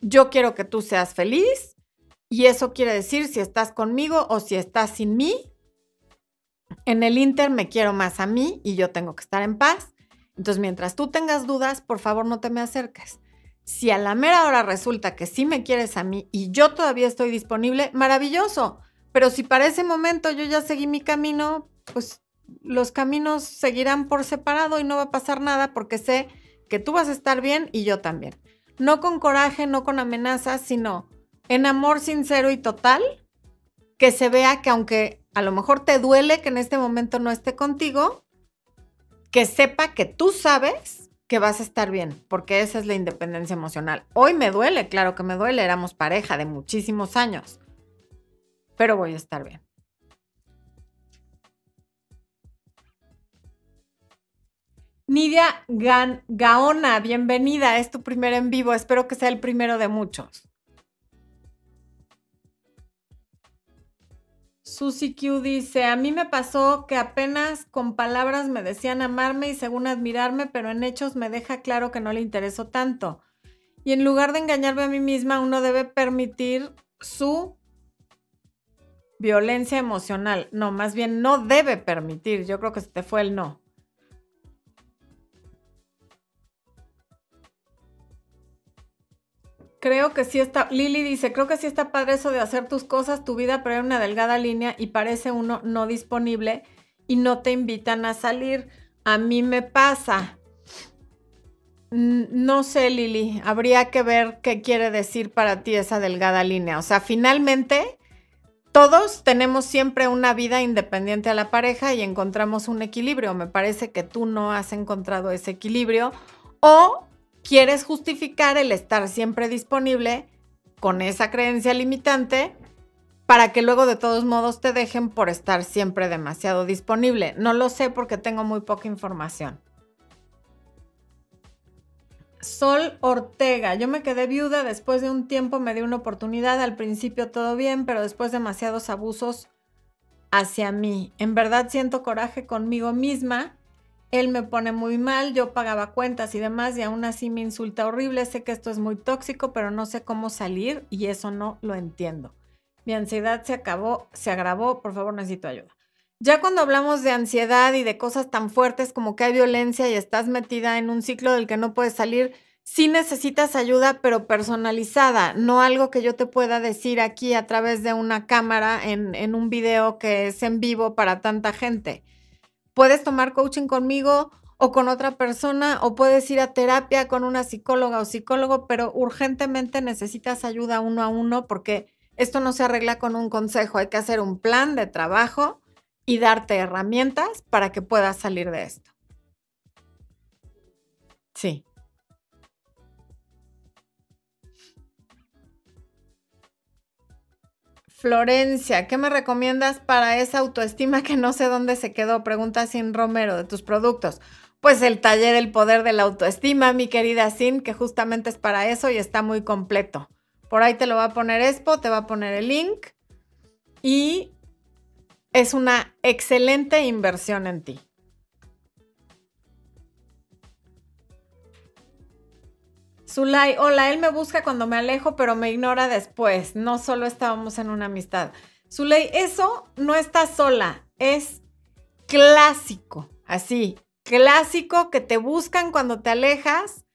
Yo quiero que tú seas feliz y eso quiere decir si estás conmigo o si estás sin mí. En el Inter me quiero más a mí y yo tengo que estar en paz. Entonces, mientras tú tengas dudas, por favor no te me acerques. Si a la mera hora resulta que sí me quieres a mí y yo todavía estoy disponible, maravilloso. Pero si para ese momento yo ya seguí mi camino, pues los caminos seguirán por separado y no va a pasar nada porque sé que tú vas a estar bien y yo también. No con coraje, no con amenazas, sino en amor sincero y total, que se vea que aunque a lo mejor te duele que en este momento no esté contigo, que sepa que tú sabes que vas a estar bien, porque esa es la independencia emocional. Hoy me duele, claro que me duele, éramos pareja de muchísimos años, pero voy a estar bien. Nidia Gaona, bienvenida, es tu primer en vivo, espero que sea el primero de muchos. Susi Q dice, a mí me pasó que apenas con palabras me decían amarme y según admirarme, pero en hechos me deja claro que no le interesó tanto. Y en lugar de engañarme a mí misma, uno debe permitir su violencia emocional. No, más bien no debe permitir. Yo creo que se te fue el no. Creo que sí está, Lili dice, creo que sí está padre eso de hacer tus cosas, tu vida, pero hay una delgada línea y parece uno no disponible y no te invitan a salir. A mí me pasa. No sé, Lili, habría que ver qué quiere decir para ti esa delgada línea. O sea, finalmente, todos tenemos siempre una vida independiente a la pareja y encontramos un equilibrio. Me parece que tú no has encontrado ese equilibrio o quieres justificar el estar siempre disponible con esa creencia limitante para que luego de todos modos te dejen por estar siempre demasiado disponible. No lo sé porque tengo muy poca información. Sol Ortega, yo me quedé viuda, después de un tiempo me di una oportunidad, al principio todo bien, pero después demasiados abusos hacia mí. En verdad siento coraje conmigo misma él me pone muy mal, yo pagaba cuentas y demás y aún así me insulta horrible, sé que esto es muy tóxico, pero no sé cómo salir y eso no lo entiendo. Mi ansiedad se acabó, se agravó, por favor necesito ayuda. Ya cuando hablamos de ansiedad y de cosas tan fuertes como que hay violencia y estás metida en un ciclo del que no puedes salir, sí necesitas ayuda, pero personalizada, no algo que yo te pueda decir aquí a través de una cámara en, en un video que es en vivo para tanta gente puedes tomar coaching conmigo o con otra persona o puedes ir a terapia con una psicóloga o psicólogo, pero urgentemente necesitas ayuda uno a uno porque esto no se arregla con un consejo, hay que hacer un plan de trabajo y darte herramientas para que puedas salir de esto. Sí. Florencia, ¿qué me recomiendas para esa autoestima que no sé dónde se quedó? Pregunta Sin Romero de tus productos. Pues el taller El Poder de la Autoestima, mi querida Sin, que justamente es para eso y está muy completo. Por ahí te lo va a poner Expo, te va a poner el link y es una excelente inversión en ti. Zulay, hola, él me busca cuando me alejo, pero me ignora después. No solo estábamos en una amistad. Zulay, eso no está sola, es clásico, así, clásico que te buscan cuando te alejas,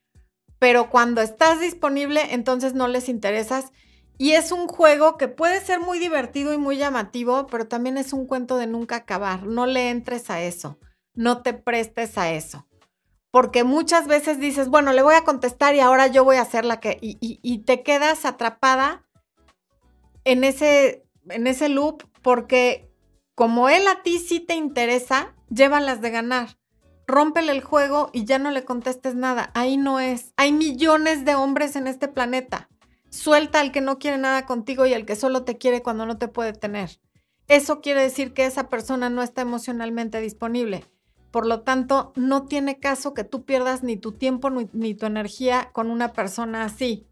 pero cuando estás disponible, entonces no les interesas. Y es un juego que puede ser muy divertido y muy llamativo, pero también es un cuento de nunca acabar. No le entres a eso, no te prestes a eso porque muchas veces dices, bueno, le voy a contestar y ahora yo voy a hacer la que, y, te quedas atrapada en ese, en ese loop porque como él a ti sí te interesa, llévalas de ganar. Rómpele el juego y ya no le contestes nada. Ahí no es. Hay millones de hombres en este planeta. Suelta al que no quiere nada contigo y al que solo te quiere cuando no te puede tener. eso quiere decir que esa persona no está emocionalmente disponible. Por lo tanto, no tiene caso que tú pierdas ni tu tiempo ni, tu energía con una persona así.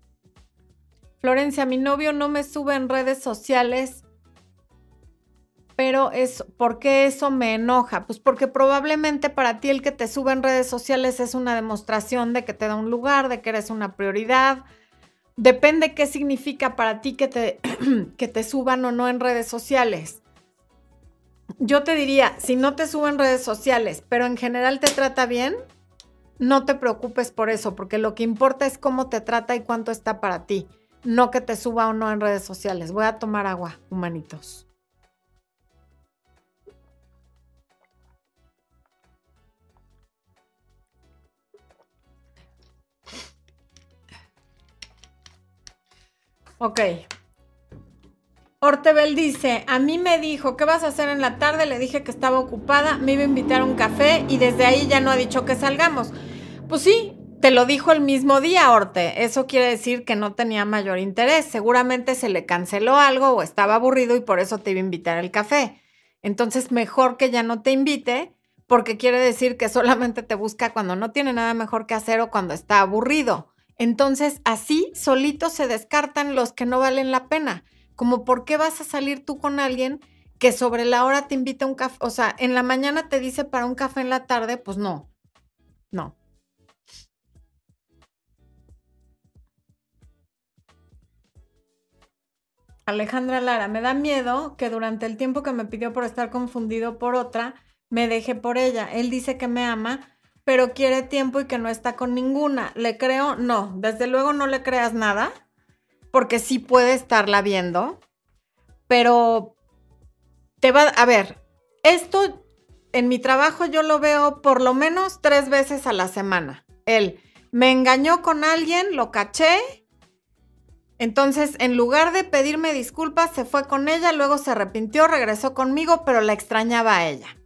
Florencia, mi novio no me sube en redes sociales, pero es, ¿por qué eso me enoja? Pues porque probablemente para ti el que te sube en redes sociales es una demostración de que te da un lugar, de que eres una prioridad. Depende qué significa para ti que te, <clears throat> que te suban o no en redes sociales yo te diría, si no te suben redes sociales, pero en general te trata bien, no te preocupes por eso, porque lo que importa es cómo te trata y cuánto está para ti, no que te suba o no en redes sociales. Voy a tomar agua, humanitos. Ok, Ortebel dice, a mí me dijo, ¿qué vas a hacer en la tarde? Le dije que estaba ocupada, me iba a invitar a un café y desde ahí ya no ha dicho que salgamos. Pues sí, te lo dijo el mismo día, Orte. Eso quiere decir que no tenía mayor interés. Seguramente se le canceló algo o estaba aburrido y por eso te iba a invitar al café. Entonces, mejor que ya no te invite porque quiere decir que solamente te busca cuando no tiene nada mejor que hacer o cuando está aburrido. Entonces, así solitos se descartan los que no valen la pena. Como por qué vas a salir tú con alguien que sobre la hora te invita a un café, o sea, en la mañana te dice para un café en la tarde, pues no, no. Alejandra Lara, me da miedo que durante el tiempo que me pidió por estar confundido por otra, me deje por ella. Él dice que me ama, pero quiere tiempo y que no está con ninguna. ¿Le creo? No, desde luego no le creas nada porque sí puede estarla viendo, pero te va, a ver, esto en mi trabajo yo lo veo por lo menos tres veces a la semana. Él me engañó con alguien, lo caché, entonces en lugar de pedirme disculpas, se fue con ella, luego se arrepintió, regresó conmigo, pero la extrañaba a ella.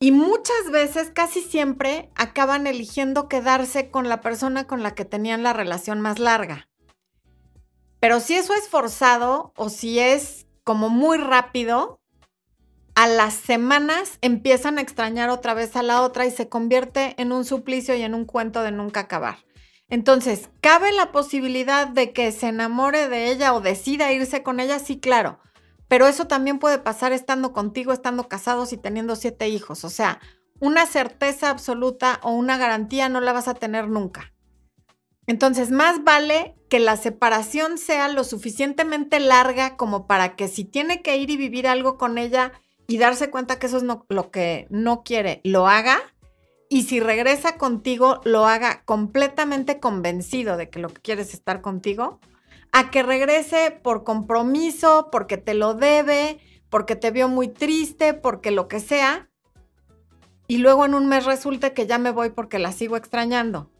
Y muchas veces, casi siempre, acaban eligiendo quedarse con la persona con la que tenían la relación más larga. Pero si eso es forzado o si es como muy rápido, a las semanas empiezan a extrañar otra vez a la otra y se convierte en un suplicio y en un cuento de nunca acabar. Entonces, ¿cabe la posibilidad de que se enamore de ella o decida irse con ella? Sí, claro. Pero eso también puede pasar estando contigo, estando casados y teniendo siete hijos. O sea, una certeza absoluta o una garantía no la vas a tener nunca. Entonces, más vale que la separación sea lo suficientemente larga como para que si tiene que ir y vivir algo con ella y darse cuenta que eso es lo que no quiere, lo haga. Y si regresa contigo, lo haga completamente convencido de que lo que quiere es estar contigo, a que regrese por compromiso, porque te lo debe, porque te vio muy triste, porque lo que sea, y luego en un mes resulte que ya me voy porque la sigo extrañando.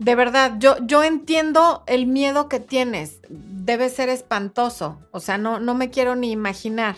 De verdad, yo, yo entiendo el miedo que tienes. Debe ser espantoso. O sea, no, no me quiero ni imaginar.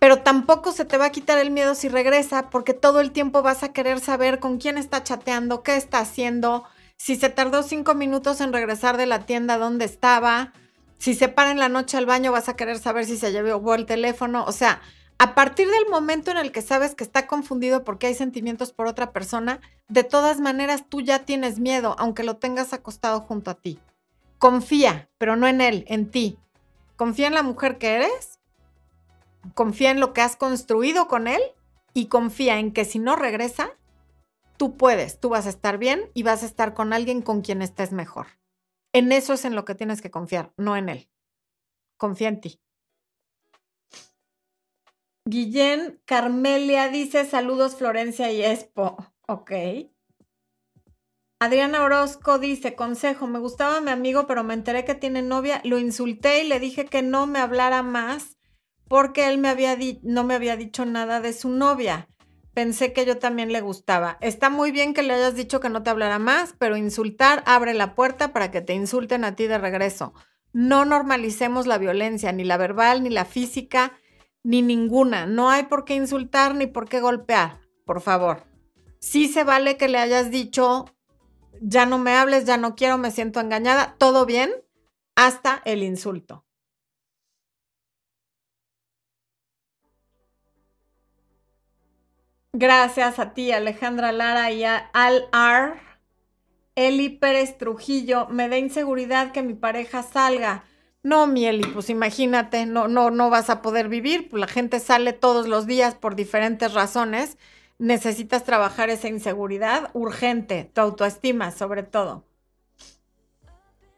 Pero tampoco se te va a quitar el miedo si regresa, porque todo el tiempo vas a querer saber con quién está chateando, qué está haciendo, si se tardó cinco minutos en regresar de la tienda donde estaba, si se para en la noche al baño vas a querer saber si se llevó el teléfono. O sea, a partir del momento en el que sabes que está confundido porque hay sentimientos por otra persona, de todas maneras tú ya tienes miedo, aunque lo tengas acostado junto a ti. Confía, pero no en él, en ti. Confía en la mujer que eres, confía en lo que has construido con él y confía en que si no regresa, tú puedes, tú vas a estar bien y vas a estar con alguien con quien estés mejor. En eso es en lo que tienes que confiar, no en él. Confía en ti. Guillén Carmelia dice saludos Florencia y Expo. Ok. Adriana Orozco dice, consejo, me gustaba mi amigo, pero me enteré que tiene novia, lo insulté y le dije que no me hablara más porque él me había no me había dicho nada de su novia. Pensé que yo también le gustaba. Está muy bien que le hayas dicho que no te hablara más, pero insultar abre la puerta para que te insulten a ti de regreso. No normalicemos la violencia, ni la verbal, ni la física ni ninguna. No hay por qué insultar ni por qué golpear, por favor. Sí se vale que le hayas dicho, ya no me hables, ya no quiero, me siento engañada, todo bien, hasta el insulto. Gracias a ti, Alejandra Lara y a Al Ar. Eli Pérez Trujillo, me da inseguridad que mi pareja salga. No, Mieli, pues imagínate, no, no, no vas a poder vivir. Pues la gente sale todos los días por diferentes razones. Necesitas trabajar esa inseguridad urgente, tu autoestima sobre todo.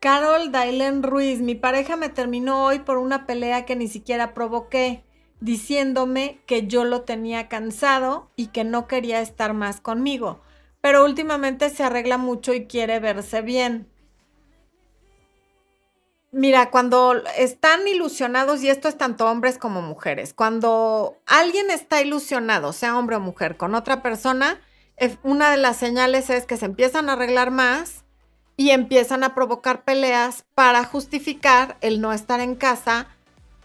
Carol Dailen Ruiz, mi pareja me terminó hoy por una pelea que ni siquiera provoqué, diciéndome que yo lo tenía cansado y que no quería estar más conmigo, pero últimamente se arregla mucho y quiere verse bien. Mira, cuando están ilusionados, y esto es tanto hombres como mujeres, cuando alguien está ilusionado, sea hombre o mujer, con otra persona, una de las señales es que se empiezan a arreglar más y empiezan a provocar peleas para justificar el no estar en casa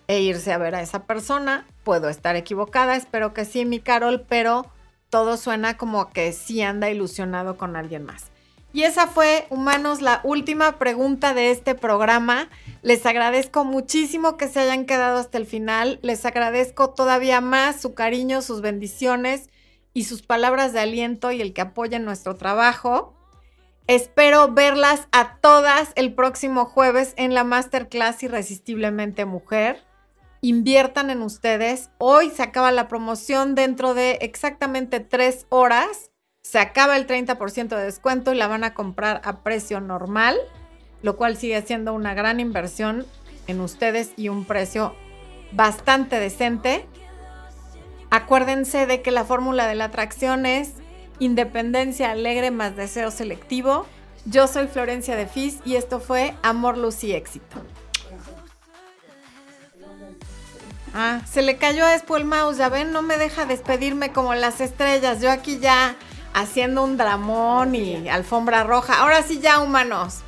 e irse a ver a esa persona. Puedo estar equivocada, espero que sí, mi Carol, pero todo suena como que sí anda ilusionado con alguien más. Y esa fue, humanos, la última pregunta de este programa. Les agradezco muchísimo que se hayan quedado hasta el final. Les agradezco todavía más su cariño, sus bendiciones y sus palabras de aliento y el que apoyen nuestro trabajo. Espero verlas a todas el próximo jueves en la Masterclass Irresistiblemente Mujer. Inviertan en ustedes. Hoy se acaba la promoción dentro de exactamente tres horas se acaba el 30% de descuento y la van a comprar a precio normal, lo cual sigue siendo una gran inversión en ustedes y un precio bastante decente. Acuérdense de que la fórmula de la atracción es independencia alegre más deseo selectivo. Yo soy Florencia de Fis y esto fue Amor, Luz y Éxito. Ah, se le cayó a Expo el mouse, ya ven, no me deja despedirme como las estrellas. Yo aquí ya haciendo un dramón y alfombra roja. Ahora sí ya, humanos.